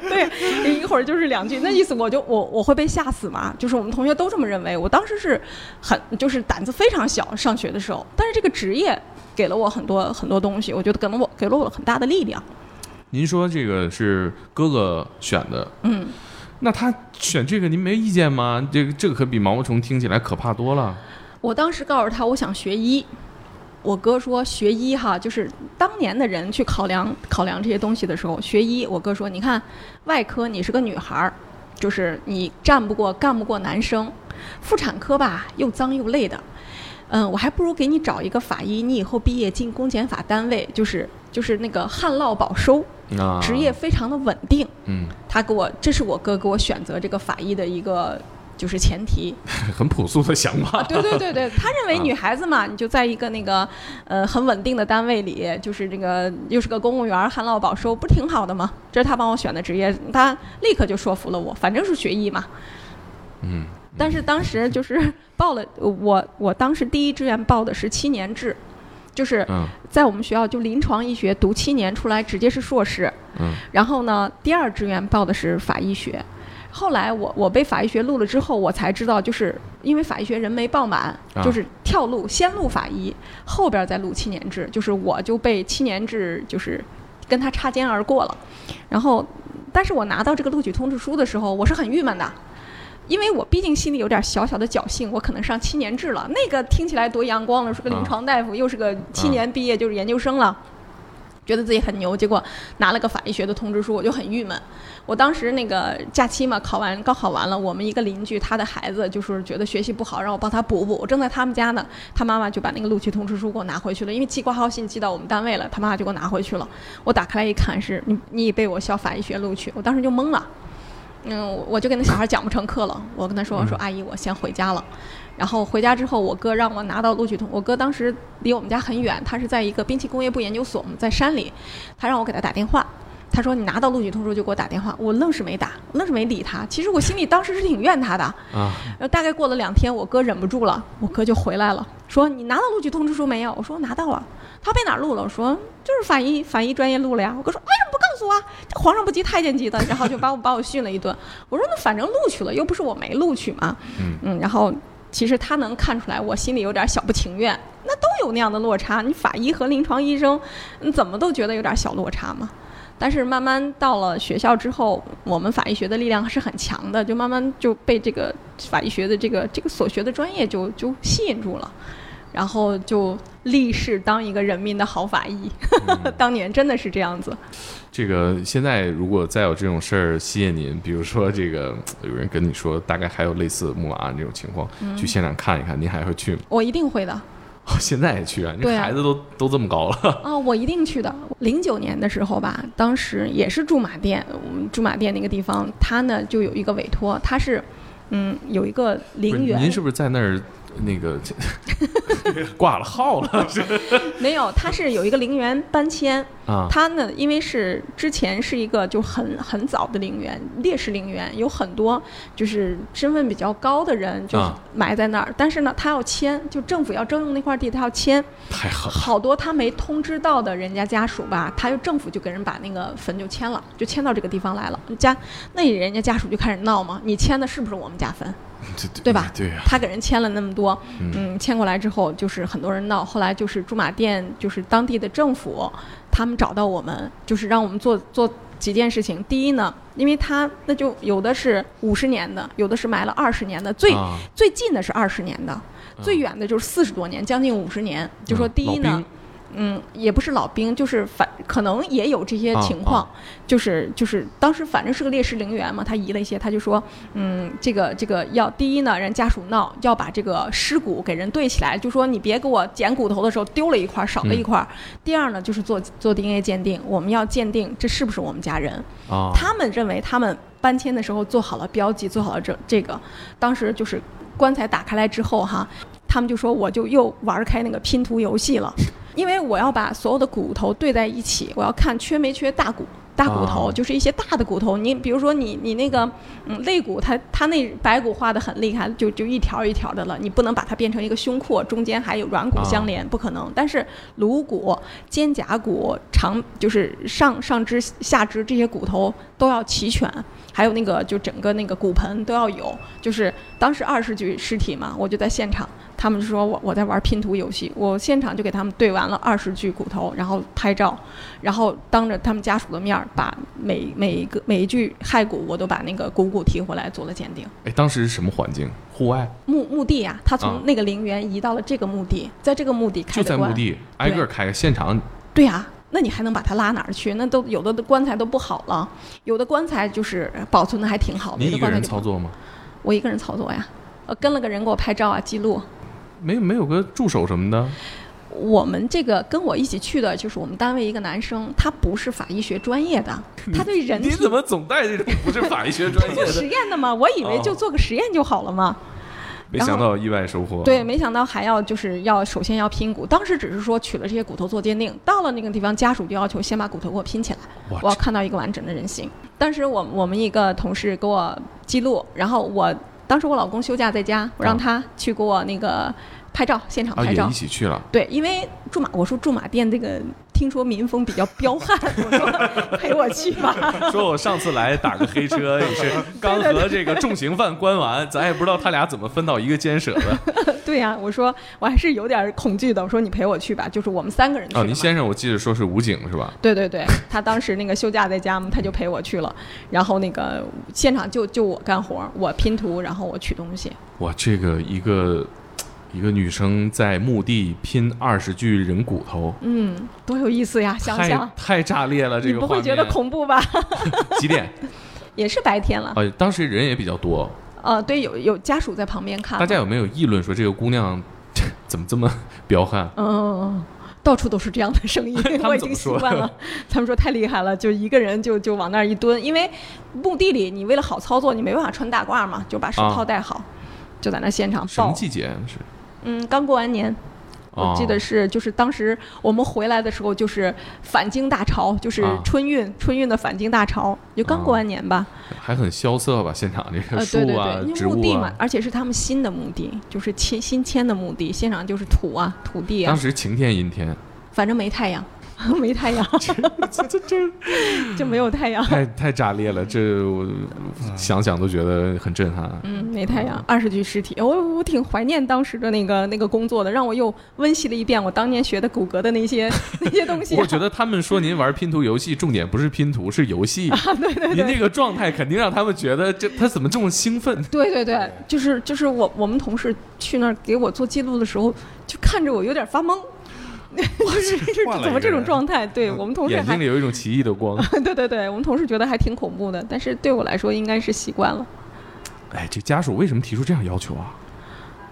对，一会儿就是两具，那意思我就我我会被吓死嘛？就是我们同学都这么认为。我当时是很就是胆子非常小，上学的时候，但是这个职业给了我很多很多东西，我觉得给了我给了我很大的力量。您说这个是哥哥选的，嗯，那他选这个您没意见吗？这个这个可比毛毛虫听起来可怕多了。我当时告诉他我想学医，我哥说学医哈，就是当年的人去考量考量这些东西的时候，学医，我哥说你看外科你是个女孩儿，就是你战不过干不过男生，妇产科吧又脏又累的。嗯，我还不如给你找一个法医，你以后毕业进公检法单位，就是就是那个旱涝保收，啊，职业非常的稳定。嗯，他给我，这是我哥给我选择这个法医的一个就是前提。*laughs* 很朴素的想法。啊，对对对对，他认为啊女孩子嘛，你就在一个那个呃很稳定的单位里，就是这个又是个公务员，旱涝保收，不是挺好的吗？这是他帮我选的职业，他立刻就说服了我，反正是学医嘛。嗯，但是当时就是报了，我我当时第一志愿报的是七年制，就是嗯在我们学校就临床医学读七年出来直接是硕士，嗯然后呢，第二志愿报的是法医学。后来我我被法医学录了之后，我才知道，就是因为法医学人没报满，啊就是跳录先录法医，后边再录七年制，就是我就被七年制就是跟他擦肩而过了。然后，但是我拿到这个录取通知书的时候，我是很郁闷的。因为我毕竟心里有点小小的侥幸，我可能上七年制了，那个听起来多阳光了，是个临啊床大夫，又是个七年毕业就是研究生了，觉得自己很牛，结果拿了个法医学的通知书，我就很郁闷。我当时那个假期嘛，考完高考完了，我们一个邻居他的孩子就是觉得学习不好，让我帮他补补。我正在他们家呢，他妈妈就把那个录取通知书给我拿回去了，因为寄挂号信寄到我们单位了，他妈妈就给我拿回去了。我打开来一看，是你你已被我校法医学录取，我当时就懵了。嗯，我就跟那小孩讲不成课了。我跟他说：“我说阿姨，我先回家了。”然后回家之后，我哥让我拿到录取通。我哥当时离我们家很远，他是在一个兵器工业部研究所，我们在山里。他让我给他打电话，他说：“你拿到录取通知书就给我打电话。”我愣是没打，愣是没理他。其实我心里当时是挺怨他的。啊，然后大概过了两天，我哥忍不住了，我哥就回来了，说：“你拿到录取通知书没有？”我说：“拿到了。”他被哪儿录了？我说：“就是法医法医专业录了呀。”我哥说：“为什么不告诉我啊？这皇上不急太监急的。”然后就把我 *laughs* 把我训了一顿。我说：“那反正录取了，又不是我没录取嘛。”嗯嗯，然后其实他能看出来我心里有点小不情愿，那都有那样的落差。你法医和临床医生，你怎么都觉得有点小落差嘛。但是慢慢到了学校之后，我们法医学的力量是很强的，就慢慢就被这个法医学的这个这个所学的专业就就吸引住了，然后就立誓当一个人民的好法医。*laughs* 当年真的是这样子。这个现在如果再有这种事儿吸引您，比如说这个有人跟你说大概还有类似木马案这种情况，去现场看一看，您还会去吗？我一定会的。哦，现在也去啊？你孩子都都这么高了，哦，我一定去的。零九年的时候吧，当时也是驻马店，我们驻马店那个地方，他呢就有一个委托，他是，嗯，有一个陵园，您是不是在那儿那个 *laughs* 挂了号了？是 *laughs* 没有，他是有一个陵园搬迁，啊，他呢，因为是之前是一个就很很早的陵园，烈士陵园，有很多就是身份比较高的人就啊埋在那儿，但是呢，他要迁，就政府要征用那块地，他要迁，太狠了。好多他没通知到的人家家属吧，他就政府就给人把那个坟就迁了，就迁到这个地方来了。家那人家家属就开始闹嘛，你迁的是不是我们家坟？对对吧？对呀、他给人签了那么多，嗯。签，过来之后就是很多人闹，后来就是驻马店就是当地的政府，他们找到我们，就是让我们做做几件事情。第一呢，因为他那就有的是五十年的，有的是埋了二十年的，最、啊。最近的是二十年的，最远的就是四十多年，将近五十年。就说嗯第一呢嗯，也不是老兵，就是反可能也有这些啊情况，啊就是就是当时反正是个烈士陵园嘛，他移了一些，他就说，嗯，这个这个要第一呢，人家属闹要把这个尸骨给人对起来，就说你别给我捡骨头的时候丢了一块儿少了一块儿。第二呢，就是做做 DNA 鉴定，我们要鉴定这是不是我们家人。啊，他们认为他们搬迁的时候做好了标记，做好了这这个，当时就是棺材打开来之后哈，他们就说我就又玩开那个拼图游戏了，因为我要把所有的骨头对在一起，我要看缺没缺大骨。大骨头、哦就是一些大的骨头，你比如说你你那个嗯肋骨，它它那白骨化的很厉害，就就一条一条的了，你不能把它变成一个胸廓，中间还有软骨相连，不可能。但是颅骨、肩胛骨、长就是上上肢、下肢这些骨头都要齐全，还有那个就整个那个骨盆都要有。就是当时二十具尸体嘛，我就在现场，他们就说我我在玩拼图游戏，我现场就给他们对完了二十具骨头，然后拍照，然后当着他们家属的面儿，把每每一个每一具骸骨我都把那个骨骨提回来做了鉴定。哎，当时是什么环境？户外，墓墓地呀、他啊从那个陵园移到了这个墓地，在这个墓地开就。在墓地，挨个开现场。对呀、那你还能把它拉哪儿去？那都有的棺材都不好了，有的棺材就是保存的还挺好的。一个？人操作吗？我一个人操作呀，呃，跟了个人给我拍照啊，记录。没没有个助手什么的？我们这个跟我一起去的就是我们单位一个男生，他不是法医学专业的，他对人体您怎么总带这种不是法医学专业做的？实验的嘛，我以为就做个实验就好了嘛。没想到意外收获。对，没想到还要就是要首先要拼骨，当时只是说取了这些骨头做鉴定，到了那个地方，家属就要求先把骨头给我拼起来，我要看到一个完整的人形。当时我我们一个同事给我记录，然后我当时我老公休假在家，我让啊他去给我那个拍照，现场啊，拍照。也一起去了。对，因为驻马，我说驻马店这个听说民风比较彪悍，我说陪我去吧。*laughs* 说我上次来打个黑车，也是刚和这个重刑犯关完，咱也不知道他俩怎么分到一个监舍的。*laughs* 对呀、我说我还是有点恐惧的。我说你陪我去吧，就是我们三个人去的哦，您先生我记得说是武警是吧？对对对，他当时那个休假在家嘛，他就陪我去了，然后那个现场就就我干活，我拼图，然后我取东西。哇，这个一个一个女生在墓地拼二十具人骨头，嗯，多有意思呀！想想太炸裂了，这个画不会觉得恐怖吧？*laughs* 几点？*laughs* 也是白天了，呃，当时人也比较多，呃，对，有有家属在旁边看，大家有没有议论说这个姑娘 *laughs* 怎么这么彪悍？嗯。到处都是这样的声音我已经习惯了。他们说太厉害了，就一个人就就往那儿一蹲，因为墓地里你为了好操作，你没办法穿大褂嘛，就把手套啊戴好，就在那现场什么。季节是？嗯，刚过完年，我记得哦是就是当时我们回来的时候，就是返京大潮，就是啊春运，春运的返京大潮，就刚过完年吧。还很萧瑟吧？现场这个对对啊、对，因植物为墓地嘛啊，，而且是他们新的墓地，就是迁新迁的墓地，现场就是土啊土地啊当，时晴天阴天，反正没太阳。*laughs* 没太阳，这这这这没有太阳。太太炸裂了，这我想想都觉得很震撼。嗯，没太阳，二十具尸体，我我挺怀念当时的那个那个工作的，让我又温习了一遍我当年学的骨骼的那些那些东西。*laughs* 我觉得他们说您玩拼图游戏，重点不是拼图，是游戏。对对对，您那个状态肯定让他们觉得这他怎么这么兴奋？对对对，就是就是我我们同事去那儿给我做记录的时候，就看着我有点发懵。*laughs* 就是 *laughs* 怎么这种状态？对我们同事眼睛里有一种奇异的光。*laughs* 对对对，我们同事觉得还挺恐怖的，但是对我来说应该是习惯了。哎，这家属为什么提出这样要求啊？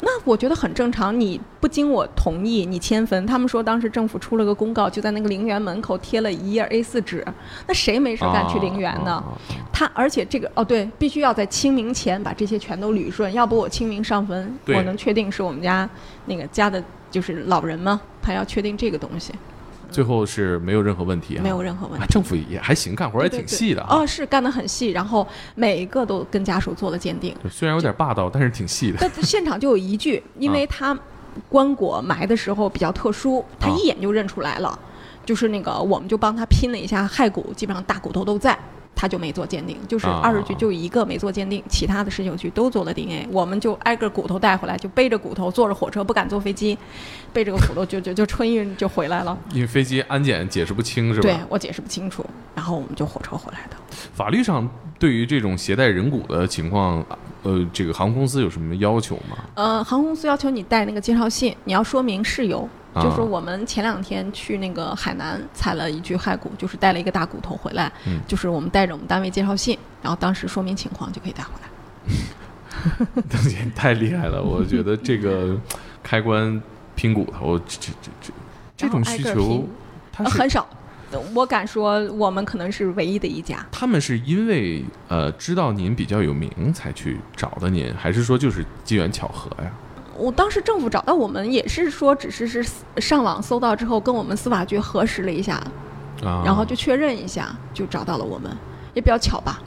那我觉得很正常，你不经我同意，你迁坟。他们说当时政府出了个公告，就在那个陵园门口贴了一页 A 四纸，那谁没事干去陵园呢？啊？他而且这个哦对，必须要在清明前把这些全都捋顺，要不我清明上坟，我能确定是我们家那个家的就是老人吗？他要确定这个东西，最后是没有任何问题啊？没有任何问啊，题。政府也还行，干活也挺细的啊。哦，是干得很细，然后每一个都跟家属做了鉴定。虽然有点霸道，但是挺细的。但现场就有一具，*laughs* 因为他棺椁埋的时候比较特殊，他啊一眼就认出来了，就是那个我们就帮他拼了一下骸骨，基本上大骨头都在。他就没做鉴定，就是啊二十具就一个没做鉴定，其他的十九具都做了 DNA。我们就挨个骨头带回来，就背着骨头坐着火车，不敢坐飞机，背着个骨头就就就春运就回来了。因为飞机安检解释不清是吧？对我解释不清楚，然后我们就火车回来的。法律上对于这种携带人骨的情况，呃，这个航空公司有什么要求吗？呃，航空公司要求你带那个介绍信，你要说明事由。啊就是我们前两天去那个海南采了一具骸骨，就是带了一个大骨头回来，嗯就是我们带着我们单位介绍信，然后当时说明情况就可以带回来。邓姐你太厉害了，我觉得这个开关拼骨头，这这这这这种需求很少。我敢说，我们可能是唯一的一家。他们是因为呃知道您比较有名才去找的您，还是说就是机缘巧合呀？我当时政府找到我们，也是说只是是上网搜到之后，跟我们司法局核实了一下，啊，然后就确认一下，就找到了我们，也比较巧吧。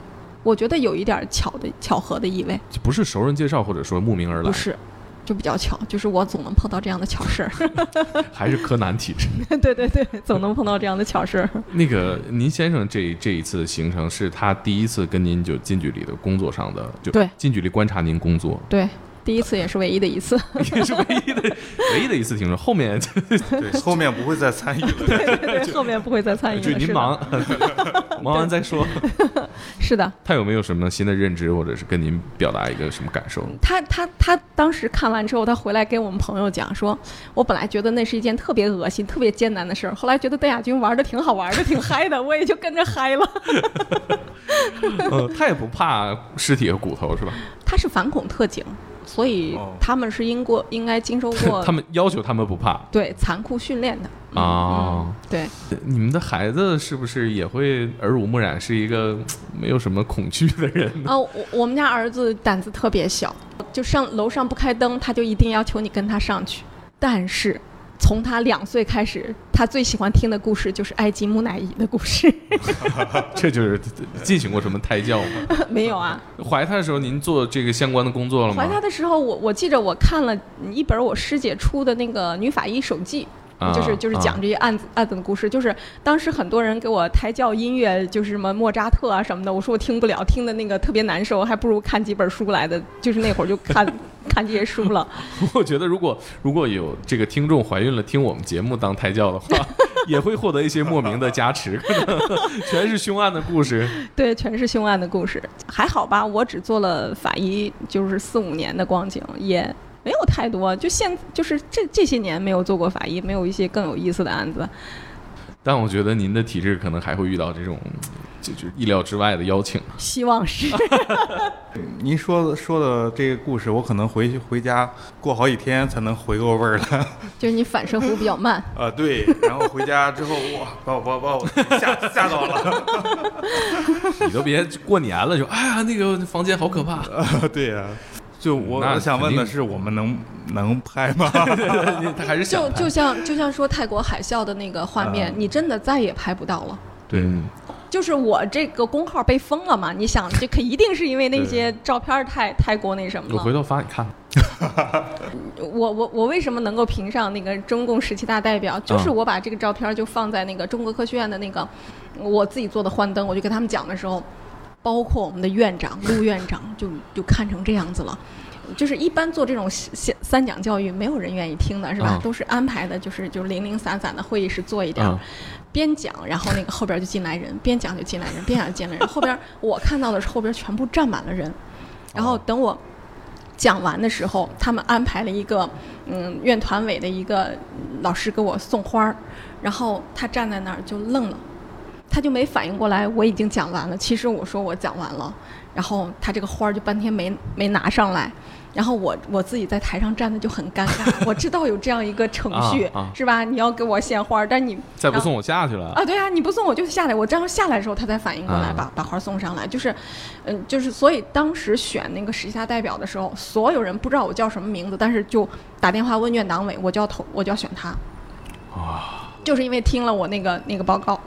我觉得有一点巧的巧合的意味，就不是熟人介绍或者说慕名而来不，是，就比较巧，就是我总能碰到这样的巧事儿。*laughs* 还是柯南体质。*laughs* 对对对，总能碰到这样的巧事儿。那个您先生这这一次的行程是他第一次跟您就近距离的工作上的，就对近距离观察您工作，对，第一次也是唯一的一次。*laughs* 也是唯一的唯一的一次听说。后面 *laughs* *laughs* 对，后面不会再参与了。对对对，后面不会再参与了。您忙，忙完再说。是的，他有没有什么新的认知，或者是跟您表达一个什么感受？他他他当时看完之后，他回来跟我们朋友讲说，我本来觉得那是一件特别恶心、特别艰难的事儿，后来觉得邓亚军玩的挺好玩的，挺嗨的，我也就跟着嗨了。呃，他也不怕尸体和骨头是吧？他是反恐特警，所以哦他们是应过应该经受过 *laughs* 他们要求他们不怕对残酷训练的。嗯啊。对，你们的孩子是不是也会耳濡目染，是一个没有什么恐惧的人呢？啊，*laughs* 我我们家儿子胆子特别小，就上楼上不开灯，他就一定要求你跟他上去。但是从他两岁开始，他最喜欢听的故事就是埃及木乃伊的故事。*laughs* 这就是进行过什么胎教吗？*laughs* 没有啊，怀他的时候，您做这个相关的工作了吗怀？他的时候，我我记着我看了一本我师姐出的那个女法医手记。啊就是就是讲这些案子、案子的故事，就是当时很多人给我胎教音乐，就是什么莫扎特啊什么的，我说我听不了，听的那个特别难受，还不如看几本书来的。就是那会儿就看 *laughs* 看这些书了。*laughs* 我觉得如果如果有这个听众怀孕了，听我们节目当胎教的话，*laughs* 也会获得一些莫名的加持，可能全是凶案的故事。对，全是凶案的故事，还好吧？我只做了法医，就是四五年的光景，也没有太多。就现就是这这些年没有做过法医，没有一些更有意思的案子。但我觉得您的体质可能还会遇到这种就就意料之外的邀请。希望是 *laughs* 您说的说的这个故事，我可能回去回家过好几天才能回过味儿来。*laughs* 就是你反射弧比较慢。*laughs* 啊，对，然后回家之后，哇，把我把我把我吓吓到了。你都别过年了就哎呀那个房间好可怕，啊，对呀、就我我想问的是，我们能 *laughs* 能拍吗？他还是就就像就像说泰国海啸的那个画面，嗯你真的再也拍不到了。对。就是我这个公号被封了嘛，你想这可一定是因为那些照片太太过那什么了。我回头发你看。*laughs* 我我我为什么能够评上那个中共十七大代表？就是我把这个照片就放在那个中国科学院的那个我自己做的幻灯，我就跟他们讲的时候，包括我们的院长 *laughs* 陆院长就就看成这样子了。就是一般做这种三三讲教育，没有人愿意听的，是吧？嗯都是安排的，就是就是零零散散的会议室坐一点儿，嗯边讲，然后那个后边就进来人，边讲就进来人，边讲就进来人。*laughs* 后边我看到的是后边全部站满了人，*laughs* 然后等我讲完的时候，他们安排了一个嗯院团委的一个老师给我送花儿，然后他站在那儿就愣了，他就没反应过来我已经讲完了。其实我说我讲完了，然后他这个花儿就半天没没拿上来。然后我我自己在台上站的就很尴尬，*laughs* 我知道有这样一个程序、啊啊是吧？你要给我献花，但你再不送我下去了。啊，对啊，你不送我就下来，我这样下来的时候，他才反应过来，啊把把花送上来，就是，嗯，就是，所以当时选那个十下代表的时候，所有人不知道我叫什么名字，但是就打电话问院党委，我就要投，我就要选他，啊，就是因为听了我那个那个报告，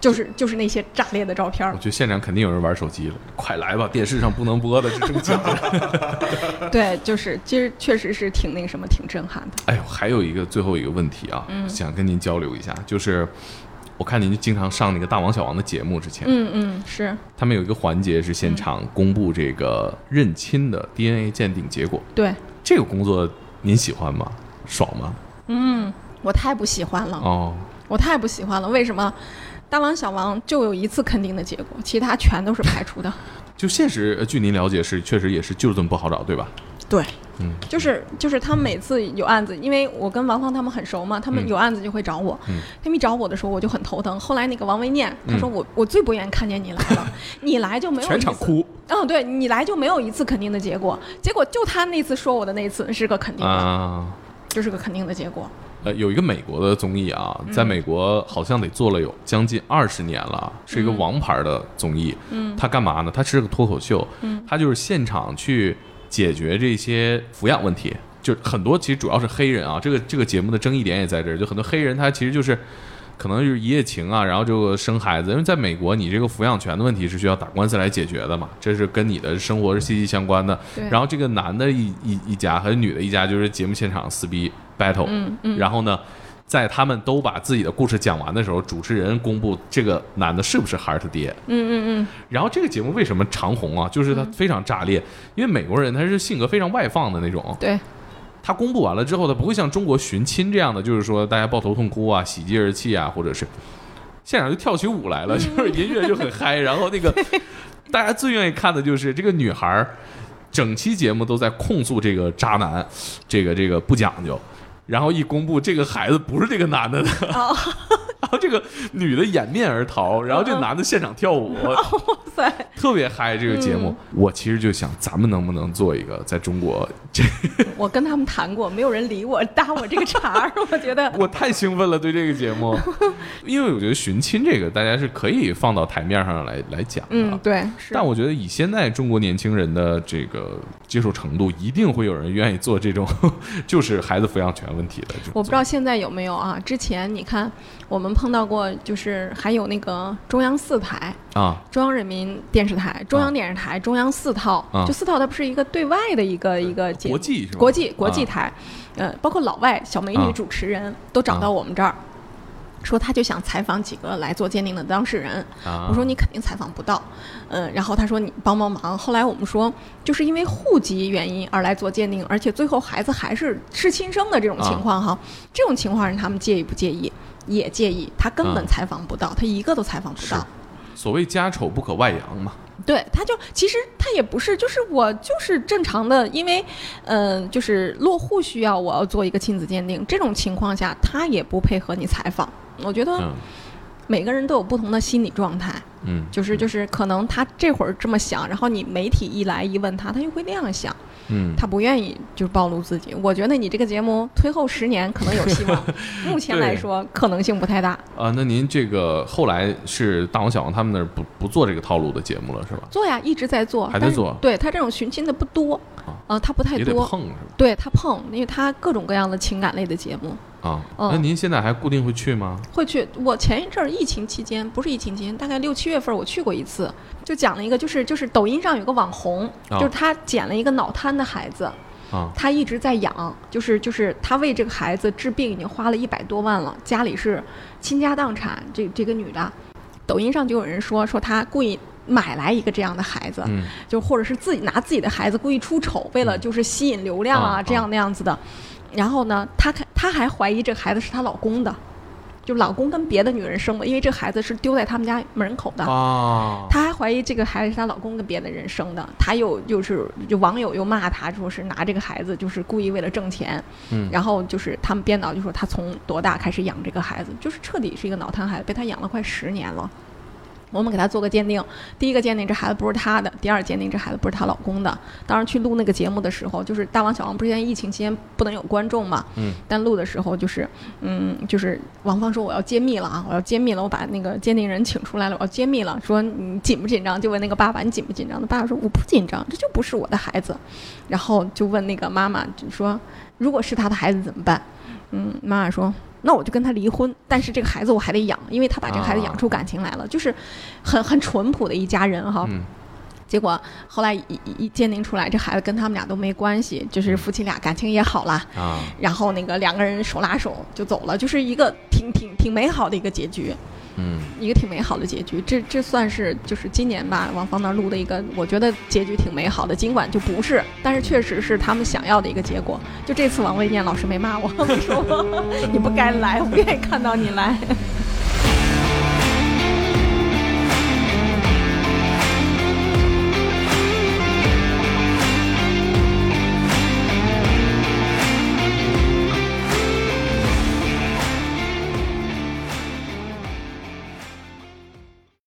就是就是那些炸裂的照片儿我，觉得现场肯定有人玩手机了，快来吧！电视上不能播的是个假的。*laughs* 对，就是其实确实是挺那个什么，挺震撼的。哎呦，还有一个最后一个问题啊，嗯想跟您交流一下，就是我看您经常上那个大王小王的节目，之前、嗯嗯，是他们有一个环节是现场公布这个认亲的 DNA 鉴定结果，对，这个工作您喜欢吗？爽吗？嗯，我太不喜欢了。哦，我太不喜欢了，为什么？大王小王就有一次肯定的结果，其他全都是排除的。*laughs* 就现实，呃据您了解是确实也是就是这么不好找，对吧？对，嗯，就是就是他们每次有案子，因为我跟王芳他们很熟嘛，他们嗯有案子就会找我。嗯他们一找我的时候，我就很头疼。后来那个王维念他说嗯我、我最不愿意看见你来了，你来就没有。全场哭嗯，对你来就没有一次肯定的结果，结果就他那次说我的那次是个肯定的，啊。就是个肯定的结果。呃，有一个美国的综艺啊，在美国好像得做了有将近二十年了，是一个王牌的综艺。嗯他干嘛呢？他是个脱口秀，嗯他就是现场去解决这些抚养问题。就很多其实主要是黑人啊，这个这个节目的争议点也在这儿，就很多黑人他其实就是。可能就是一夜情啊，然后就生孩子，因为在美国，你这个抚养权的问题是需要打官司来解决的嘛，这是跟你的生活是息息相关的。然后这个男的一一一家和女的一家就是节目现场撕逼 battle，、嗯嗯，然后呢，在他们都把自己的故事讲完的时候，主持人公布这个男的是不是孩儿他爹。嗯嗯嗯然后这个节目为什么长红啊？就是它非常炸裂，因为美国人他是性格非常外放的那种嗯，。对，他公布完了之后，他不会像中国寻亲这样的，就是说大家抱头痛哭啊、喜极而泣啊，或者是现场就跳起舞来了，*laughs* 就是音乐就很嗨，然后那个 *laughs* 大家最愿意看的就是这个女孩儿，整期节目都在控诉这个渣男，这个这个不讲究。然后一公布这个孩子不是这个男的的，哦，*laughs* 然后这个女的掩面而逃，然后这男的现场跳舞，*laughs* 哇塞，特别嗨。这个节目，我其实就想，咱们能不能做一个在中国这 *laughs* 我跟他们谈过，没有人理我，搭我这个茬儿，我觉得。我太兴奋了，对这个节目，因为我觉得寻亲这个大家是可以放到台面上来来讲的。嗯，对，是。但我觉得以现在中国年轻人的这个接受程度，一定会有人愿意做这种就是孩子抚养权问题的。我不知道现在有没有啊？之前你看，我们碰到过，就是还有那个中央四台、啊，中央人民电视台、中央电视台、中央四套，啊就四套它不是一个对外的一个一个节目国际？国际国际啊台，呃，包括老外小美啊女主持人都找到我们这儿。说他就想采访几个来做鉴定的当事人，啊，我说你肯定采访不到，嗯，然后他说你帮帮忙。后来我们说，就是因为户籍原因而来做鉴定，而且最后孩子还是是亲生的这种情况哈，这种情况让他们介意不介意？也介意，他根本啊采访不到，他一个都采访不到。所谓家丑不可外扬嘛。对，他就其实他也不是，就是我就是正常的，因为，嗯、就是落户需要我要做一个亲子鉴定，这种情况下他也不配合你采访。我觉得嗯每个人都有不同的心理状态，嗯，就是就是可能他这会儿这么想，然后你媒体一来一问他，他又会那样想，嗯，他不愿意就是暴露自己。我觉得你这个节目推后十年可能有希望，*laughs* 目前来说可能性不太大。啊，那您这个后来是大王小王他们那儿不不做这个套路的节目了是吧？做呀，一直在做，还在做对他这种寻亲的不多啊，呃，他不太多。碰是吧？对他碰，因为他各种各样的情感类的节目，啊，嗯那您现在还固定会去吗？会去。我前一阵儿疫情期间，不是疫情期间，大概六七月份儿我去过一次，就讲了一个，就是就是抖音上有个网红，啊就是他捡了一个脑瘫的孩子，啊他一直在养，就是就是他为这个孩子治病已经花了一百多万了，家里是倾家荡产。这这个女的，抖音上就有人说说她故意买来一个这样的孩子，嗯就或者是自己拿自己的孩子故意出丑，为了就是吸引流量啊、啊这样那样子的。然后呢，他看她还怀疑这个孩子是她老公的，就老公跟别的女人生的，因为这孩子是丢在他们家门口的。啊，她还怀疑这个孩子是她老公跟别的人生的，她又就是就网友又骂她，说是拿这个孩子就是故意为了挣钱，嗯然后就是他们编导就说她从多大开始养这个孩子，就是彻底是一个脑瘫孩子，被她养了快十年了。我们给他做个鉴定，第一个鉴定这孩子不是他的，第二鉴定这孩子不是她老公的。当时去录那个节目的时候，就是大王小王不是现在疫情期间不能有观众嘛，嗯但录的时候就是，嗯，就是王芳说我要揭秘了啊，我要揭秘了，我把那个鉴定人请出来了，我要揭秘了，说你紧不紧张？就问那个爸爸你紧不紧张？那爸爸说我不紧张，这就不是我的孩子。然后就问那个妈妈，就说如果是他的孩子怎么办？嗯，妈妈说。那我就跟他离婚，但是这个孩子我还得养，因为他把这个孩子养出感情来了，就是很很淳朴的一家人哈。嗯。结果后来一一一鉴定出来，这孩子跟他们俩都没关系，就是夫妻俩感情也好了，啊，然后那个两个人手拉手就走了，就是一个挺挺挺美好的一个结局，嗯一个挺美好的结局。这这算是就是今年吧，王芳那录的一个，我觉得结局挺美好的，尽管就不是，但是确实是他们想要的一个结果。就这次王卫念老师没骂我，说 *laughs* 你不该来，我不愿意看到你来。